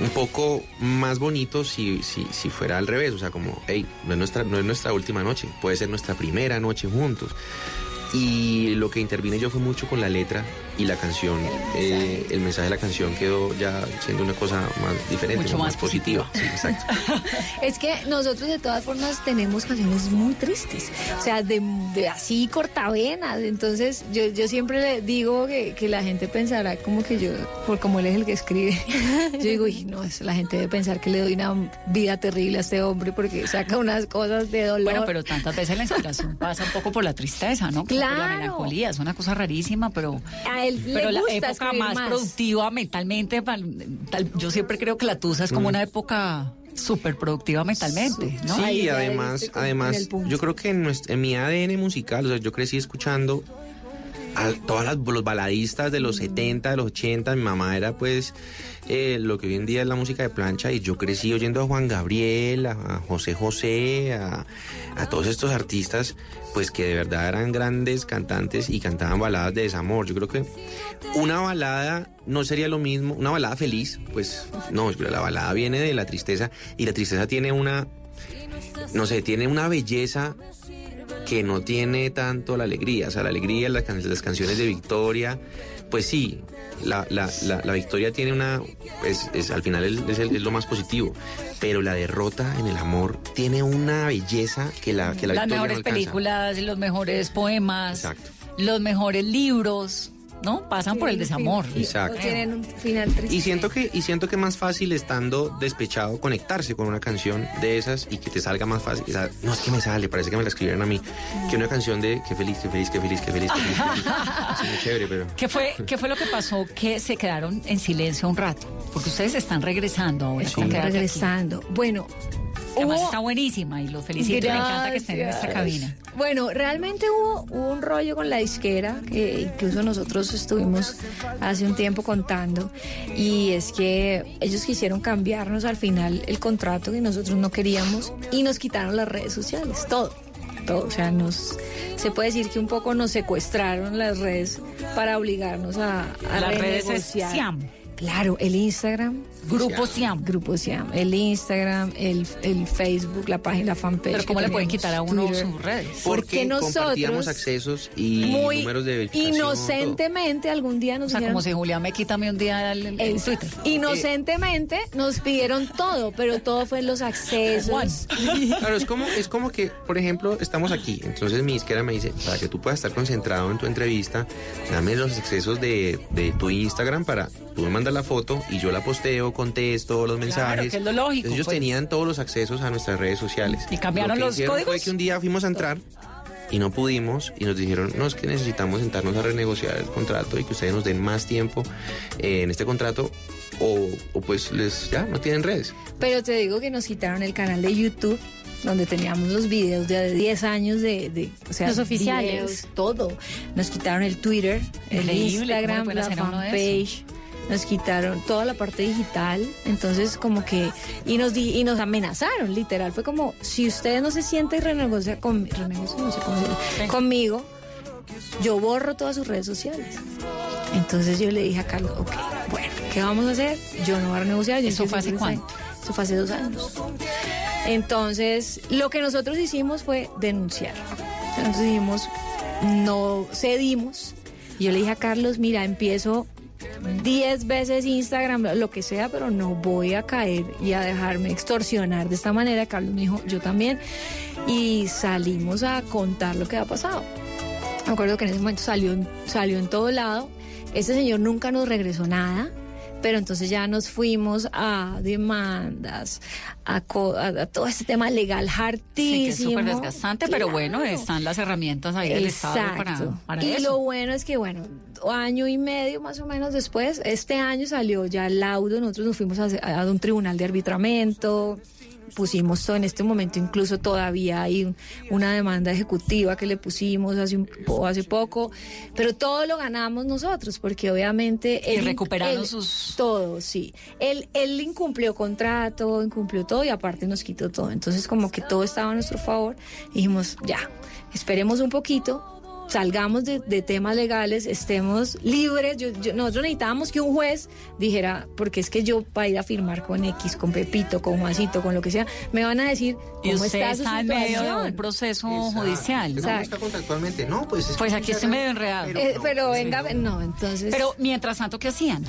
H: un poco más bonito si, si, si fuera al revés, o sea, como, hey, no es, nuestra, no es nuestra última noche, puede ser nuestra primera noche juntos. Y lo que intervine yo fue mucho con la letra y la canción. Eh, el mensaje de la canción quedó ya siendo una cosa más diferente,
F: Mucho más
H: positiva. Sí, exacto.
G: Es que nosotros de todas formas tenemos canciones muy tristes, o sea, de, de así cortavenas. Entonces yo, yo siempre le digo que, que la gente pensará como que yo, por como él es el que escribe, yo digo, "Uy, no, es, la gente debe pensar que le doy una vida terrible a este hombre porque saca unas cosas de dolor.
F: Bueno, pero tantas veces la inspiración pasa un poco por la tristeza, ¿no? Como Por la
G: Claro.
F: melancolía, es una cosa rarísima, pero...
G: A él él le
F: Pero la época más,
G: más.
F: productiva mentalmente, yo siempre creo que la Tusa es como
H: Mm.
F: una época súper productiva mentalmente, ¿no?
H: Sí, además, además, yo creo que en, nuestro- en mi ADN musical, o sea, yo crecí escuchando a todas las, los baladistas de los 70, de los 80, mi mamá era pues eh, lo que hoy en día es la música de plancha y yo crecí oyendo a Juan Gabriel, a, a José José, a, a todos estos artistas pues que de verdad eran grandes cantantes y cantaban baladas de desamor. Yo creo que una balada no sería lo mismo, una balada feliz, pues no, la balada viene de la tristeza y la tristeza tiene una, no sé, tiene una belleza que no tiene tanto la alegría. O sea, la alegría, las, can- las canciones de Victoria, pues sí, la, la, la, la victoria tiene una, es, es- al final es, es el- es lo más positivo, pero la derrota en el amor tiene una belleza que la, que la
F: Las
H: victoria no
F: mejores
H: alcanza.
F: películas, los mejores poemas, los mejores libros, ¿no? Pasan por el desamor.
H: Exacto.
G: O tienen un final triste.
H: Y siento que y siento que es más fácil estando despechado conectarse con una canción de esas y que te salga más fácil. O sea, no es que me sale, parece que me la escribieron a mí. Que una canción de qué feliz, qué feliz, qué feliz, qué feliz, qué feliz. qué feliz. Sí, muy chévere, pero
F: ¿Qué fue, ¿Qué fue lo que pasó? Que se quedaron en silencio un rato. Porque ustedes están regresando ahora.
G: Están
F: Aquí.
G: regresando. Bueno,
F: Además
G: hubo-
F: está buenísima y los felicito. Me encanta que estén en
G: Gracias.
F: cabina.
G: Bueno, realmente hubo, hubo un rollo con la disquera que incluso nosotros estuvimos hace un tiempo contando y es que ellos quisieron cambiarnos al final el contrato que nosotros no queríamos y nos quitaron las redes sociales, todo. Todo, o sea, nos se puede decir que un poco nos secuestraron las redes para obligarnos a, a
F: Las redes
G: renegociar.
F: Siam.
G: Claro, el Instagram.
F: Grupo Siam.
G: Grupo Siam. El Instagram, el, el Facebook, la página, la fanpage.
F: Pero ¿cómo le pueden quitar a uno
G: Twitter.
F: sus redes?
H: porque
G: nosotros,
H: compartíamos accesos y
G: Muy
H: números de verificación. todo.
G: inocentemente algún día nos
F: O sea,
G: dijeron-
F: como si Julián me quita a mí un día el, el
G: el-
F: Twitter.
G: Inocentemente nos pidieron todo, pero todo fue los accesos.
H: Claro, es como, es como que, por ejemplo, estamos aquí. Entonces mi disquera me dice, para que tú puedas estar concentrado en tu entrevista, dame los accesos de, de tu Instagram para tú me mandas la foto y yo la posteo, contesto los mensajes.
F: que es lo lógico,
H: Entonces, ellos
F: pues.
H: tenían todos los accesos a nuestras redes sociales.
F: ¿Y cambiaron
H: Lo que
F: los códigos?
H: Fue que un día fuimos a entrar y no pudimos y nos dijeron, no, es que necesitamos sentarnos a renegociar el contrato y que ustedes nos den más tiempo eh, en este contrato o, o pues les ya no tienen redes.
G: Pero te digo que nos quitaron el canal de YouTube donde teníamos los videos de 10 años de, de- o sea,
I: Los oficiales.
G: videos, todo. Nos quitaron el Twitter, el
F: Increíble, ¿cómo
G: Instagram, la fanpage. Nos quitaron toda la parte digital, entonces como que y nos di- y nos amenazaron, literal, fue como si usted no se siente y renegocia, con, renegocia, no sé cómo se dice, conmigo, yo borro todas sus redes sociales. Entonces yo le dije a Carlos, ok, bueno, ¿qué vamos a hacer? Yo no voy a renegociar. yo
F: ¿Eso fue hace cuánto?
G: Eso fue hace dos años. Entonces, lo que nosotros hicimos fue denunciar. Entonces dijimos, no cedimos. Yo le dije a Carlos, mira, empiezo 10 veces Instagram, lo que sea, pero no voy a caer y a dejarme extorsionar de esta manera. Carlos me dijo, yo también. Y salimos a contar lo que ha pasado. Me acuerdo que en ese momento salió, salió en todo lado. Ese señor nunca nos regresó nada. Pero entonces ya nos fuimos a demandas, a, co- a- todo este tema legal
F: Sí, que es
G: hartísimo.
F: súper desgastante, pero bueno, están las herramientas ahí del Estado para
G: y
F: eso.
G: lo bueno es que, bueno, año y medio más o menos después, este año salió ya el laudo, nosotros nos fuimos a, a un tribunal de arbitramento, pusimos todo en este momento, incluso todavía hay un- una demanda ejecutiva que le pusimos hace, un, hace poco, pero todo lo ganamos nosotros, porque obviamente...
F: Y
G: él-
F: recuperaron
G: él-
F: sus-
G: Todo, sí. Él, él incumplió contrato, incumplió todo y aparte nos quitó todo. Entonces como que todo estaba a nuestro favor. Dijimos, ya, esperemos un poquito, salgamos de, de temas legales, estemos libres. Yo- yo- nosotros necesitábamos que un juez dijera, porque es que yo para ir a firmar con X, con Pepito, con Juancito, con lo que sea, me van a decir
F: Y
G: cómo
F: usted
G: está su
F: está en medio de un proceso judicial. ¿no?
H: ¿Cómo está contractualmente? No, pues es
F: Pues aquí estoy medio enredado.
G: Eh, pero venga, no, entonces...
F: Pero mientras tanto, ¿qué hacían?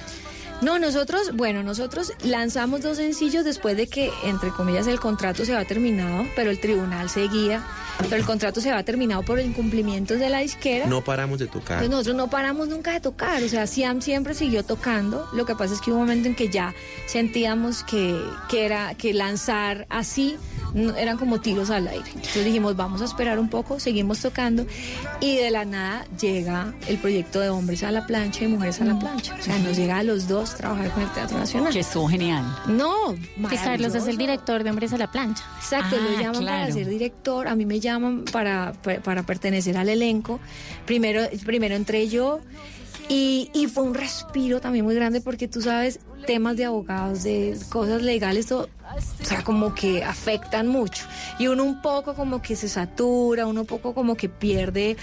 G: No, nosotros, bueno, nosotros lanzamos dos sencillos después de que, entre comillas, el contrato se había terminado, pero el tribunal seguía, pero el contrato se había terminado por incumplimientos de la disquera.
H: No paramos de tocar.
G: Nosotros no paramos nunca de tocar, o sea, Siam siempre siguió tocando. Lo que pasa es que hubo un momento en que ya sentíamos que, que era que lanzar así no- eran como tiros al aire. Entonces dijimos, vamos a esperar un poco, seguimos tocando y de la nada llega el proyecto de hombres a la plancha y mujeres a la plancha. O sea, nos llega a los dos trabajar con el Teatro Nacional.
F: Que estuvo genial.
G: No,
I: Que Carlos es el director de Hombres a la Plancha.
G: Exacto, lo
I: Ah,
G: llaman para ser director, a mí me llaman para, para, para pertenecer al elenco. Primero, primero entré yo y, y fue un respiro también muy grande porque tú sabes, temas de abogados, de cosas legales, todo, o sea, como que afectan mucho. Y uno un poco como que se satura, uno un poco como que pierde,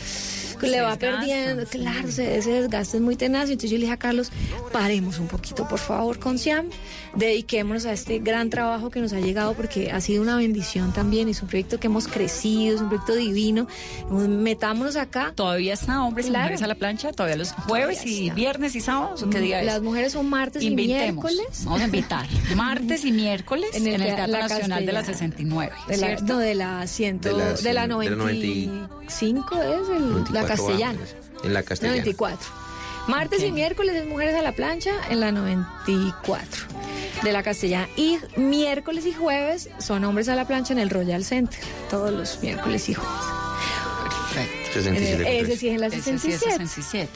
G: le va
F: desgasta,
G: perdiendo, claro, se- ese desgaste es muy tenaz. Y entonces yo le dije a Carlos, paremos un poquito, por favor, con Siam, dediquémonos a este gran trabajo que nos ha llegado porque ha sido una bendición también, es un proyecto que hemos crecido, es un proyecto divino. Metámonos acá.
F: ¿Todavía está hombres y
G: Claro.
F: mujeres a la plancha? ¿Todavía los jueves y viernes y sábados? ¿O qué día es?
G: Las mujeres son martes y
F: Invitemos.
G: miércoles.
F: Vamos a invitar. Martes y miércoles en el,
G: tea-
F: Teatro
G: la
F: Nacional de la
G: Castellana.
F: 69.
G: De la,
F: ¿cierto?
G: no, de la, ciento,
H: De la
G: de la,
H: cien- de la
G: 95 es el- la
H: 94
G: castellana.
H: años. En la castellana.
G: 94. Martes y miércoles es Mujeres a la Plancha en la 94 de la castellana. Y miércoles y jueves son Hombres a la Plancha en el Royal Center. Todos los miércoles y jueves.
F: Perfecto.
H: 67
G: Eh, ese sí es en la
F: Ese sí es
G: 67.
F: 67.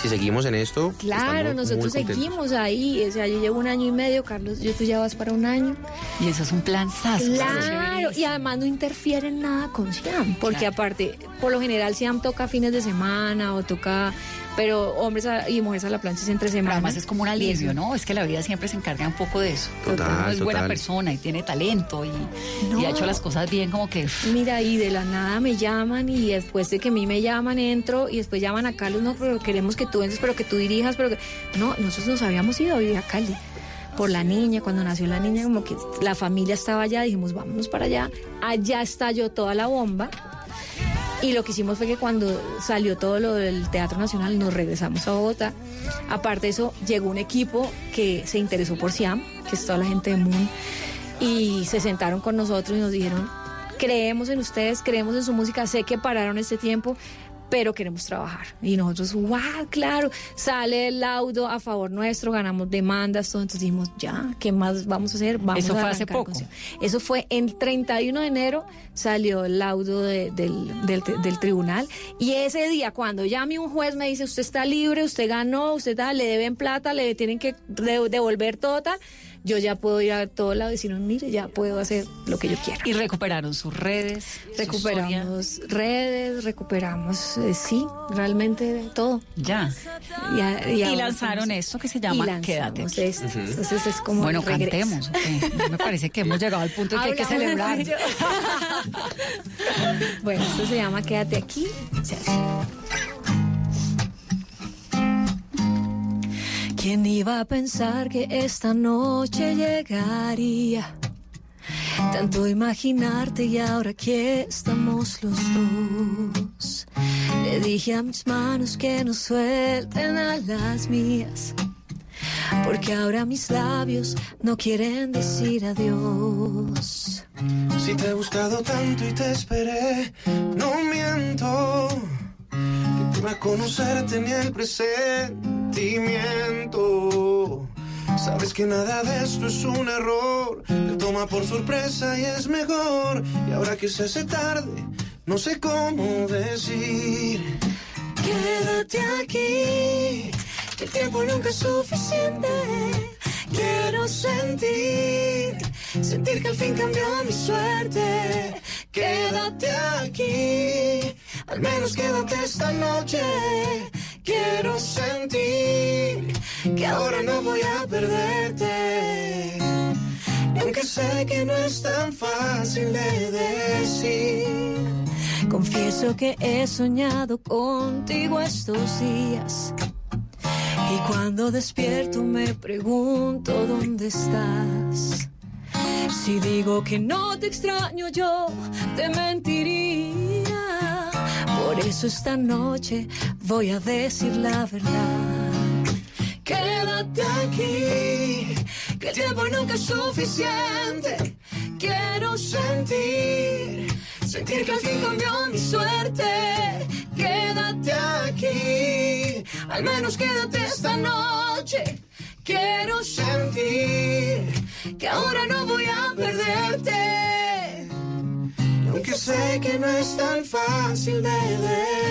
H: Si seguimos en esto,
G: Claro, nosotros seguimos ahí. O sea, yo llevo un año y medio, Carlos. Yo tú ya vas para un año.
F: Y eso es un planzazo.
G: Claro, y además no interfiere en nada con Siam, porque aparte, por lo general Siam toca fines de semana o toca, pero hombres a- y mujeres a la plancha es entre
F: Pero
G: semana.
F: además es como un alivio, ¿no? Es que la vida siempre se encarga un poco de eso.
H: Total,
F: Uno es buena persona y tiene talento y, y ha hecho las cosas bien como que...
G: Mira, y de la nada me llaman y después de que a mí me llaman entro y después llaman a Carlos, no, pero queremos que tú entres, pero que tú dirijas, pero que... No, nosotros nos habíamos ido a vivir a Cali por la niña, cuando nació la niña, como que la familia estaba allá, dijimos, vámonos para allá, allá estalló toda la bomba. Y lo que hicimos fue que cuando salió todo lo del Teatro Nacional nos regresamos a Bogotá. Aparte de eso, llegó un equipo que se interesó por Siam, que es toda la gente de Moon, y se sentaron con nosotros y nos dijeron, creemos en ustedes, creemos en su música, sé que pararon este tiempo, pero queremos trabajar. Y nosotros, wow, claro, sale el laudo a favor nuestro, ganamos demandas, todo, entonces dijimos, ya, ¿qué más vamos a hacer? Vamos
F: Eso
G: a
F: fue hace poco.
G: Siam". Eso fue el 31 de enero, salió el laudo de- del, del- del tribunal. Y ese día, cuando llame un juez, me dice: Usted está libre, usted ganó, usted tal, le deben plata, le tienen que de- devolver todo tal. Yo ya puedo ir a todo lado y decir: Mire, ya puedo hacer lo que yo quiera.
F: Y recuperaron sus redes. su.
G: Recuperamos redes, recuperamos, eh, sí, realmente todo.
F: Ya.
G: Y, a-
F: Y lanzaron esto que se llama Quédate.
G: Entonces es como.
F: Bueno, cantemos. Me parece que hemos llegado al punto en que hay que celebrar.
G: bueno, esto se llama Quédate aquí. ¿Quién iba a pensar que esta noche llegaría? Tanto imaginarte y ahora aquí estamos los dos. Le dije a mis manos que no suelten a las mías. Porque ahora mis labios no quieren decir adiós.
E: Si te he buscado tanto y te esperé, no miento. Que te iba a conocerte ni el presentimiento. Sabes que nada de esto es un error. Te toma por sorpresa y es mejor. Y ahora que se hace tarde, no sé cómo decir.
D: Quédate aquí, que el tiempo nunca es suficiente. Quiero sentir, sentir que al fin cambió mi suerte. Quédate aquí, al menos quédate esta noche. Quiero sentir que ahora no voy a perderte. Aunque sé que no es tan fácil de decir.
G: Confieso que he soñado contigo estos días. Y cuando despierto me pregunto dónde estás. Si digo que no te extraño yo, te mentiría. Por eso esta noche voy a decir la verdad.
D: Quédate aquí, que el tiempo nunca es suficiente. Quiero sentir, sentir que al fin cambió mi suerte. Quédate aquí, al menos quédate esta noche. Quiero sentir que ahora no voy a perderte.
E: sé que no es tan fácil de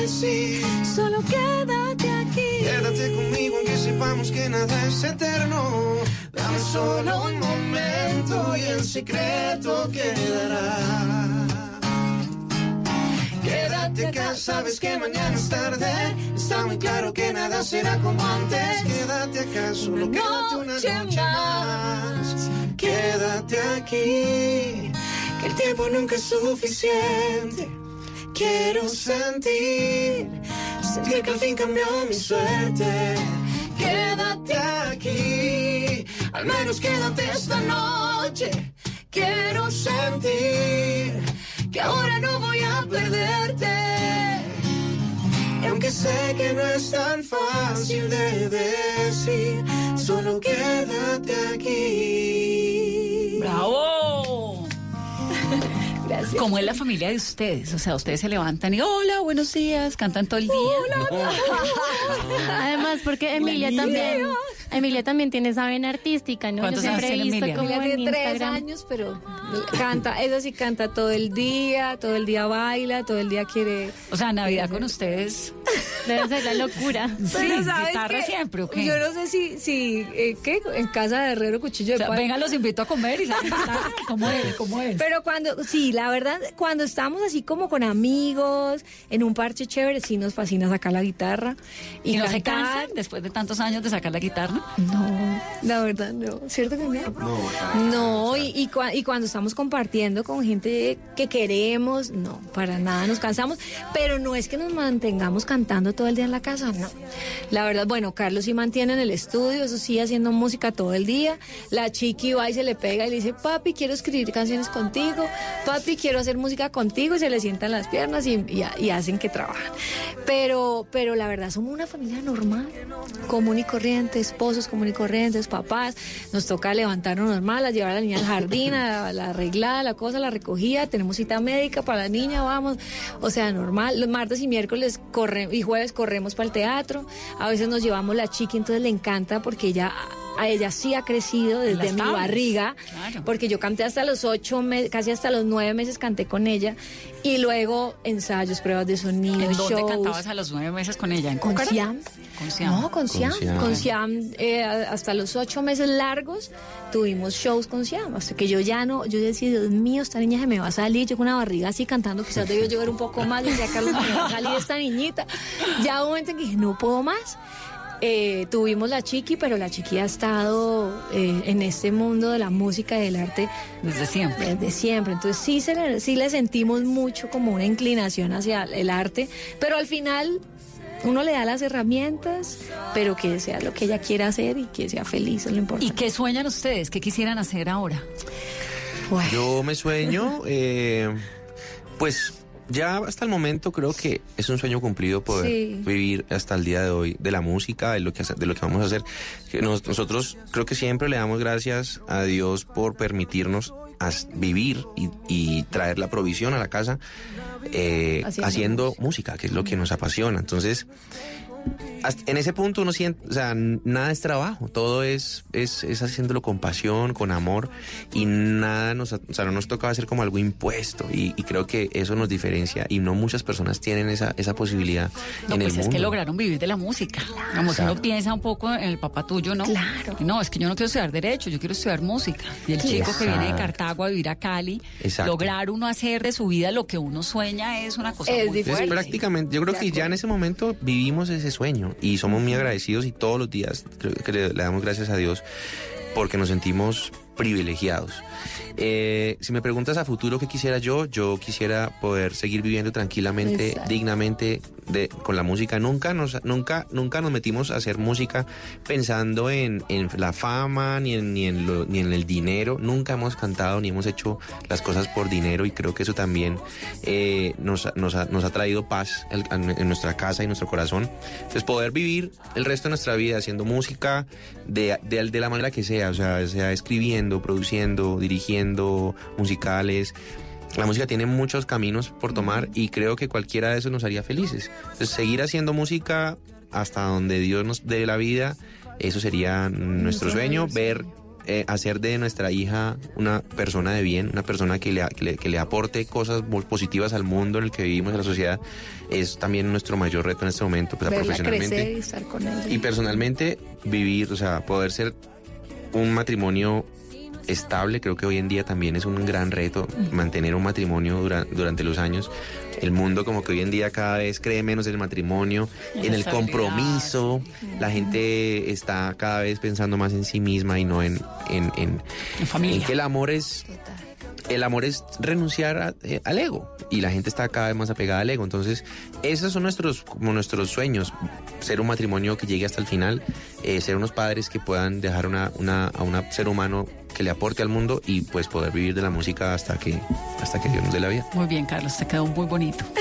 E: decir.
D: Solo quédate aquí.
E: Quédate conmigo aunque sepamos que nada es eterno. Dame solo un momento y el secreto quedará. Quédate acá, sabes que mañana es tarde. Está muy claro que nada será como antes. Quédate acá, solo quédate una noche más. Quédate aquí, que el tiempo nunca es suficiente. Quiero sentir, sentir que al fin cambió mi suerte. Quédate aquí, al menos quédate esta noche. Quiero sentir que ahora no voy a perderte. Y aunque sé que no es tan fácil de decir, solo quédate aquí.
F: ¡Bravo!
G: Gracias.
F: ¿Cómo es la familia de ustedes? O sea, ustedes se levantan y hola, buenos días, cantan todo el día.
I: Además, porque Emilia también, Emilia también tiene esa vena artística, ¿no? Yo
F: ¿Cuántos años
I: siempre he visto
F: Emilia?
I: como
G: Emilia
I: en
G: tiene tres
I: Instagram.
G: años, pero canta, esa sí canta todo el día, todo el día baila, todo el día quiere.
F: O sea, Navidad con ustedes.
I: Debe ser la locura.
F: Sí,
G: Pero ¿sabes
F: guitarra
G: qué?
F: siempre, ¿o qué?
G: Yo no sé si, si eh, ¿qué? En casa de Herrero Cuchillo
F: O
G: de
F: sea,
G: Palo.
F: venga, los invito a comer y saben. ¿Cómo es? ¿Cómo es?
G: Pero cuando, sí, la verdad, cuando estamos así como con amigos, en un parche chévere, sí nos fascina sacar la guitarra y,
F: ¿Y no se cansan después de tantos años de sacar la guitarra?
G: No, la verdad no. ¿Cierto que no? No, y, y, cua- y cuando estamos compartiendo con gente que queremos, no, para nada nos cansamos. Pero no es que nos mantengamos cantando todo el día en la casa, no. La verdad, bueno, Carlos sí mantiene en el estudio, eso sí, haciendo música todo el día. La chiqui va y se le pega y le dice, papi, quiero escribir canciones contigo. Papi, quiero hacer música contigo. Y se le sientan las piernas y, y- y hacen que trabajan. Pero, pero la verdad, somos una familia normal, común y corriente, esposos y corrientes, papás. Nos toca levantarnos normal, a llevar a la niña al jardín, a la arreglada, la cosa, la recogida. Tenemos cita médica para la niña, vamos. O sea, normal. Los martes y miércoles corre, y jueves corremos para el teatro. A veces nos llevamos la chiqui, entonces le encanta porque ella. A ella sí ha crecido desde mi
F: tablas,
G: barriga,
F: claro.
G: porque yo canté hasta los ocho meses, casi hasta los nueve meses canté con ella, y luego ensayos, pruebas de sonido,
F: ¿En dónde
G: shows.
F: cantabas a los nueve meses con ella? ¿En
G: Con
F: Cúcara?
G: Siam.
F: Con Siam.
G: No, con Siam.
H: Siam.
G: Con Siam, eh, hasta los ocho meses largos tuvimos shows con Siam. Hasta que yo ya no, yo decía, Dios mío, esta niña se me va a salir. Yo con una barriga así cantando, quizás debió llevar un poco más. Decía Carlos, se me va a salir esta niñita. Ya hubo un momento en que dije, no puedo más. Eh, tuvimos la chiqui, pero la chiqui ha estado eh, en este mundo de la música y del arte
F: Desde siempre.
G: desde siempre. Entonces sí, se le, sí le sentimos mucho como una inclinación hacia el arte, pero al final uno le da las herramientas, pero que sea lo que ella quiera hacer y que sea feliz, es lo
F: ¿Y
G: importante.
F: qué sueñan ustedes? ¿Qué quisieran hacer ahora?
G: Bueno,
H: Yo me sueño, eh, pues ya hasta el momento creo que es un sueño cumplido poder
G: Sí.
H: vivir hasta el día de hoy de la música, de lo que, de lo que vamos a hacer. Nosotros creo que siempre le damos gracias a Dios por permitirnos vivir y, y traer la provisión a la casa eh,
G: Haciendo
H: haciendo, música, que es lo que nos apasiona. Entonces, en ese punto uno siente, o sea, nada es trabajo, todo es, es, es haciéndolo con pasión, con amor y nada nos, o sea, no nos toca hacer como algo impuesto y, y creo que eso nos diferencia y no muchas personas tienen esa, esa posibilidad
F: No,
H: en
F: pues
H: el
F: es
H: mundo.
F: que lograron vivir de la música. Como si uno piensa un poco en el papá tuyo, ¿no?
G: Claro.
F: No, es que yo no quiero estudiar Derecho, yo quiero estudiar música. Y el chico que viene de Cartago a vivir a Cali,
H: Exacto.
F: lograr uno hacer de su vida lo que uno sueña es una cosa
G: Es
F: muy
G: difícil.
F: Fuerte.
H: prácticamente, yo creo que ya en ese momento vivimos ese sueño y somos muy agradecidos y todos los días creo que le, le damos gracias a Dios porque nos sentimos privilegiados. Eh, si me preguntas a futuro qué quisiera yo, yo quisiera poder seguir viviendo tranquilamente,
G: Exacto.
H: dignamente de, con la música. Nunca nos, nunca, nunca nos metimos a hacer música pensando en, en la fama ni en, ni, en lo- ni en el dinero. Nunca hemos cantado ni hemos hecho las cosas por dinero y creo que eso también eh, nos, nos, ha, nos ha traído paz en, en nuestra casa y nuestro corazón. Entonces poder vivir el resto de nuestra vida haciendo música de, de, de la manera que sea, o sea, sea escribiendo, produciendo, dirigiendo musicales. La música tiene muchos caminos por tomar y creo que cualquiera de esos nos haría felices. Entonces, seguir haciendo música hasta donde Dios nos dé la vida, eso sería nuestro sueño, ver eh, hacer de nuestra hija una persona de bien, una persona que le, que le, que le aporte cosas positivas al mundo en el que vivimos, a la sociedad, es también nuestro mayor reto en este momento, pues,
G: Verla
H: profesionalmente.
G: crecer y estar con ella.
H: Y personalmente, vivir, o sea, poder ser un matrimonio estable, creo que hoy en día también es un gran reto mantener un matrimonio dura- durante los años. El mundo como que hoy en día cada vez cree menos en el matrimonio,
F: En
H: en el compromiso. La gente está cada vez pensando más en sí misma y no en, en, en, en que el amor es el amor es renunciar a- eh, al ego. Y la gente está cada vez más apegada al ego. Entonces, esos son nuestros como nuestros sueños, ser un matrimonio que llegue hasta el final, eh, ser unos padres que puedan dejar una, una, a un ser humano que le aporte al mundo y pues poder vivir de la música hasta que hasta que Dios nos dé la vida.
F: Muy bien, Carlos, te quedó muy bonito.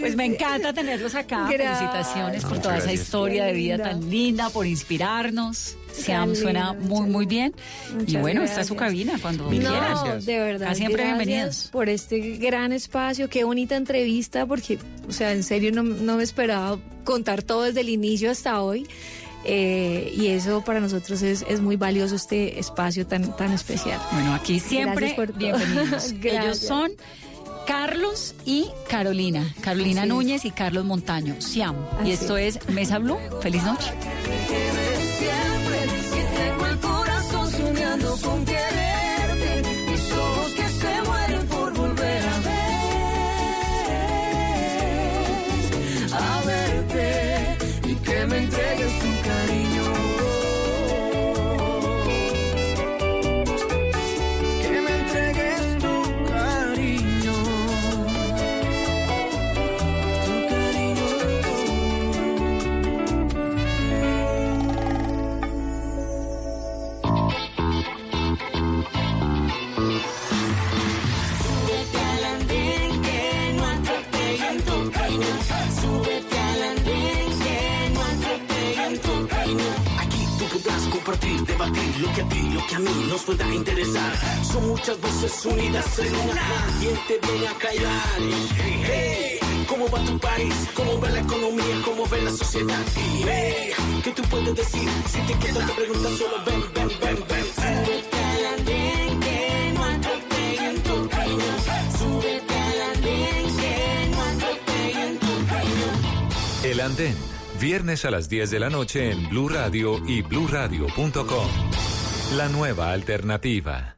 F: pues me encanta tenerlos acá.
G: Gracias.
F: Felicitaciones por toda esa
G: gracias.
F: historia de vida tan linda, por inspirarnos. Siam
G: Tan
F: suena muy, muy bien. y
G: Muchas
F: bueno, está su
G: gracias.
F: cabina cuando
G: No,
F: quieras.
G: de verdad.
F: Siempre
G: gracias
F: bienvenidos.
G: Por este gran espacio, qué bonita entrevista, porque, o sea, en serio no, no me esperaba contar todo desde el inicio hasta hoy. Eh, y eso para nosotros es, es muy valioso este espacio tan, tan especial.
F: Bueno, aquí siempre bienvenidos. Ellos son Carlos y Carolina. Carolina
G: Así es.
F: Núñez y Carlos Montaño, Siam.
G: Así
F: y esto es Mesa Blue. Feliz noche.
D: Súbete al andén que no atropellen tu camino.
P: Aquí tú podrás compartir, debatir lo que a ti, lo que a mí nos pueda interesar. Son muchas voces unidas en una. ¿Quién te viene a callar? Hey, ¿cómo va tu país? ¿Cómo va la economía? ¿Cómo va la sociedad? Hey, ¿qué tú puedes decir? Si te quedas te preguntas solo ven, ven, ven, ven.
D: Súbete
C: Viernes a las 10 de la noche en Blue Radio y bluradio.com. La nueva alternativa.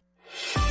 C: Thank you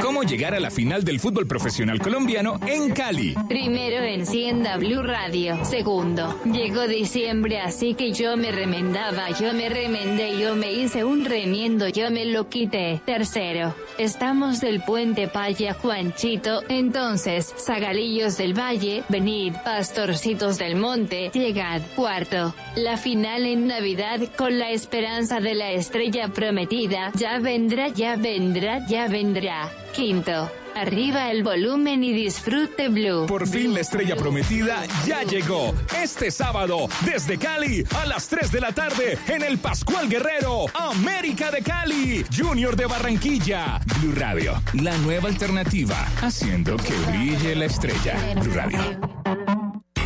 N: ¿Cómo llegar a la final del fútbol profesional colombiano en Cali.
O: Primero encienda Blue Radio. Segundo, llegó diciembre, así que yo me remendaba, yo me remendé, yo me hice un remiendo, yo me lo quité. Tercero, estamos del puente Paya Juanchito, entonces, Zagalillos del Valle, venid, pastorcitos del monte, llegad. Cuarto, la final en Navidad con la esperanza de la estrella prometida, ya vendrá, ya vendrá, ya vendrá. Quinto, arriba el volumen y disfrute Blue.
N: Por fin la estrella prometida ya llegó. Este sábado, desde Cali, a las 3 de la tarde, en el Pascual Guerrero, América de Cali, Junior de Barranquilla. Blue Radio, la nueva alternativa, haciendo que brille la estrella. Blue Radio.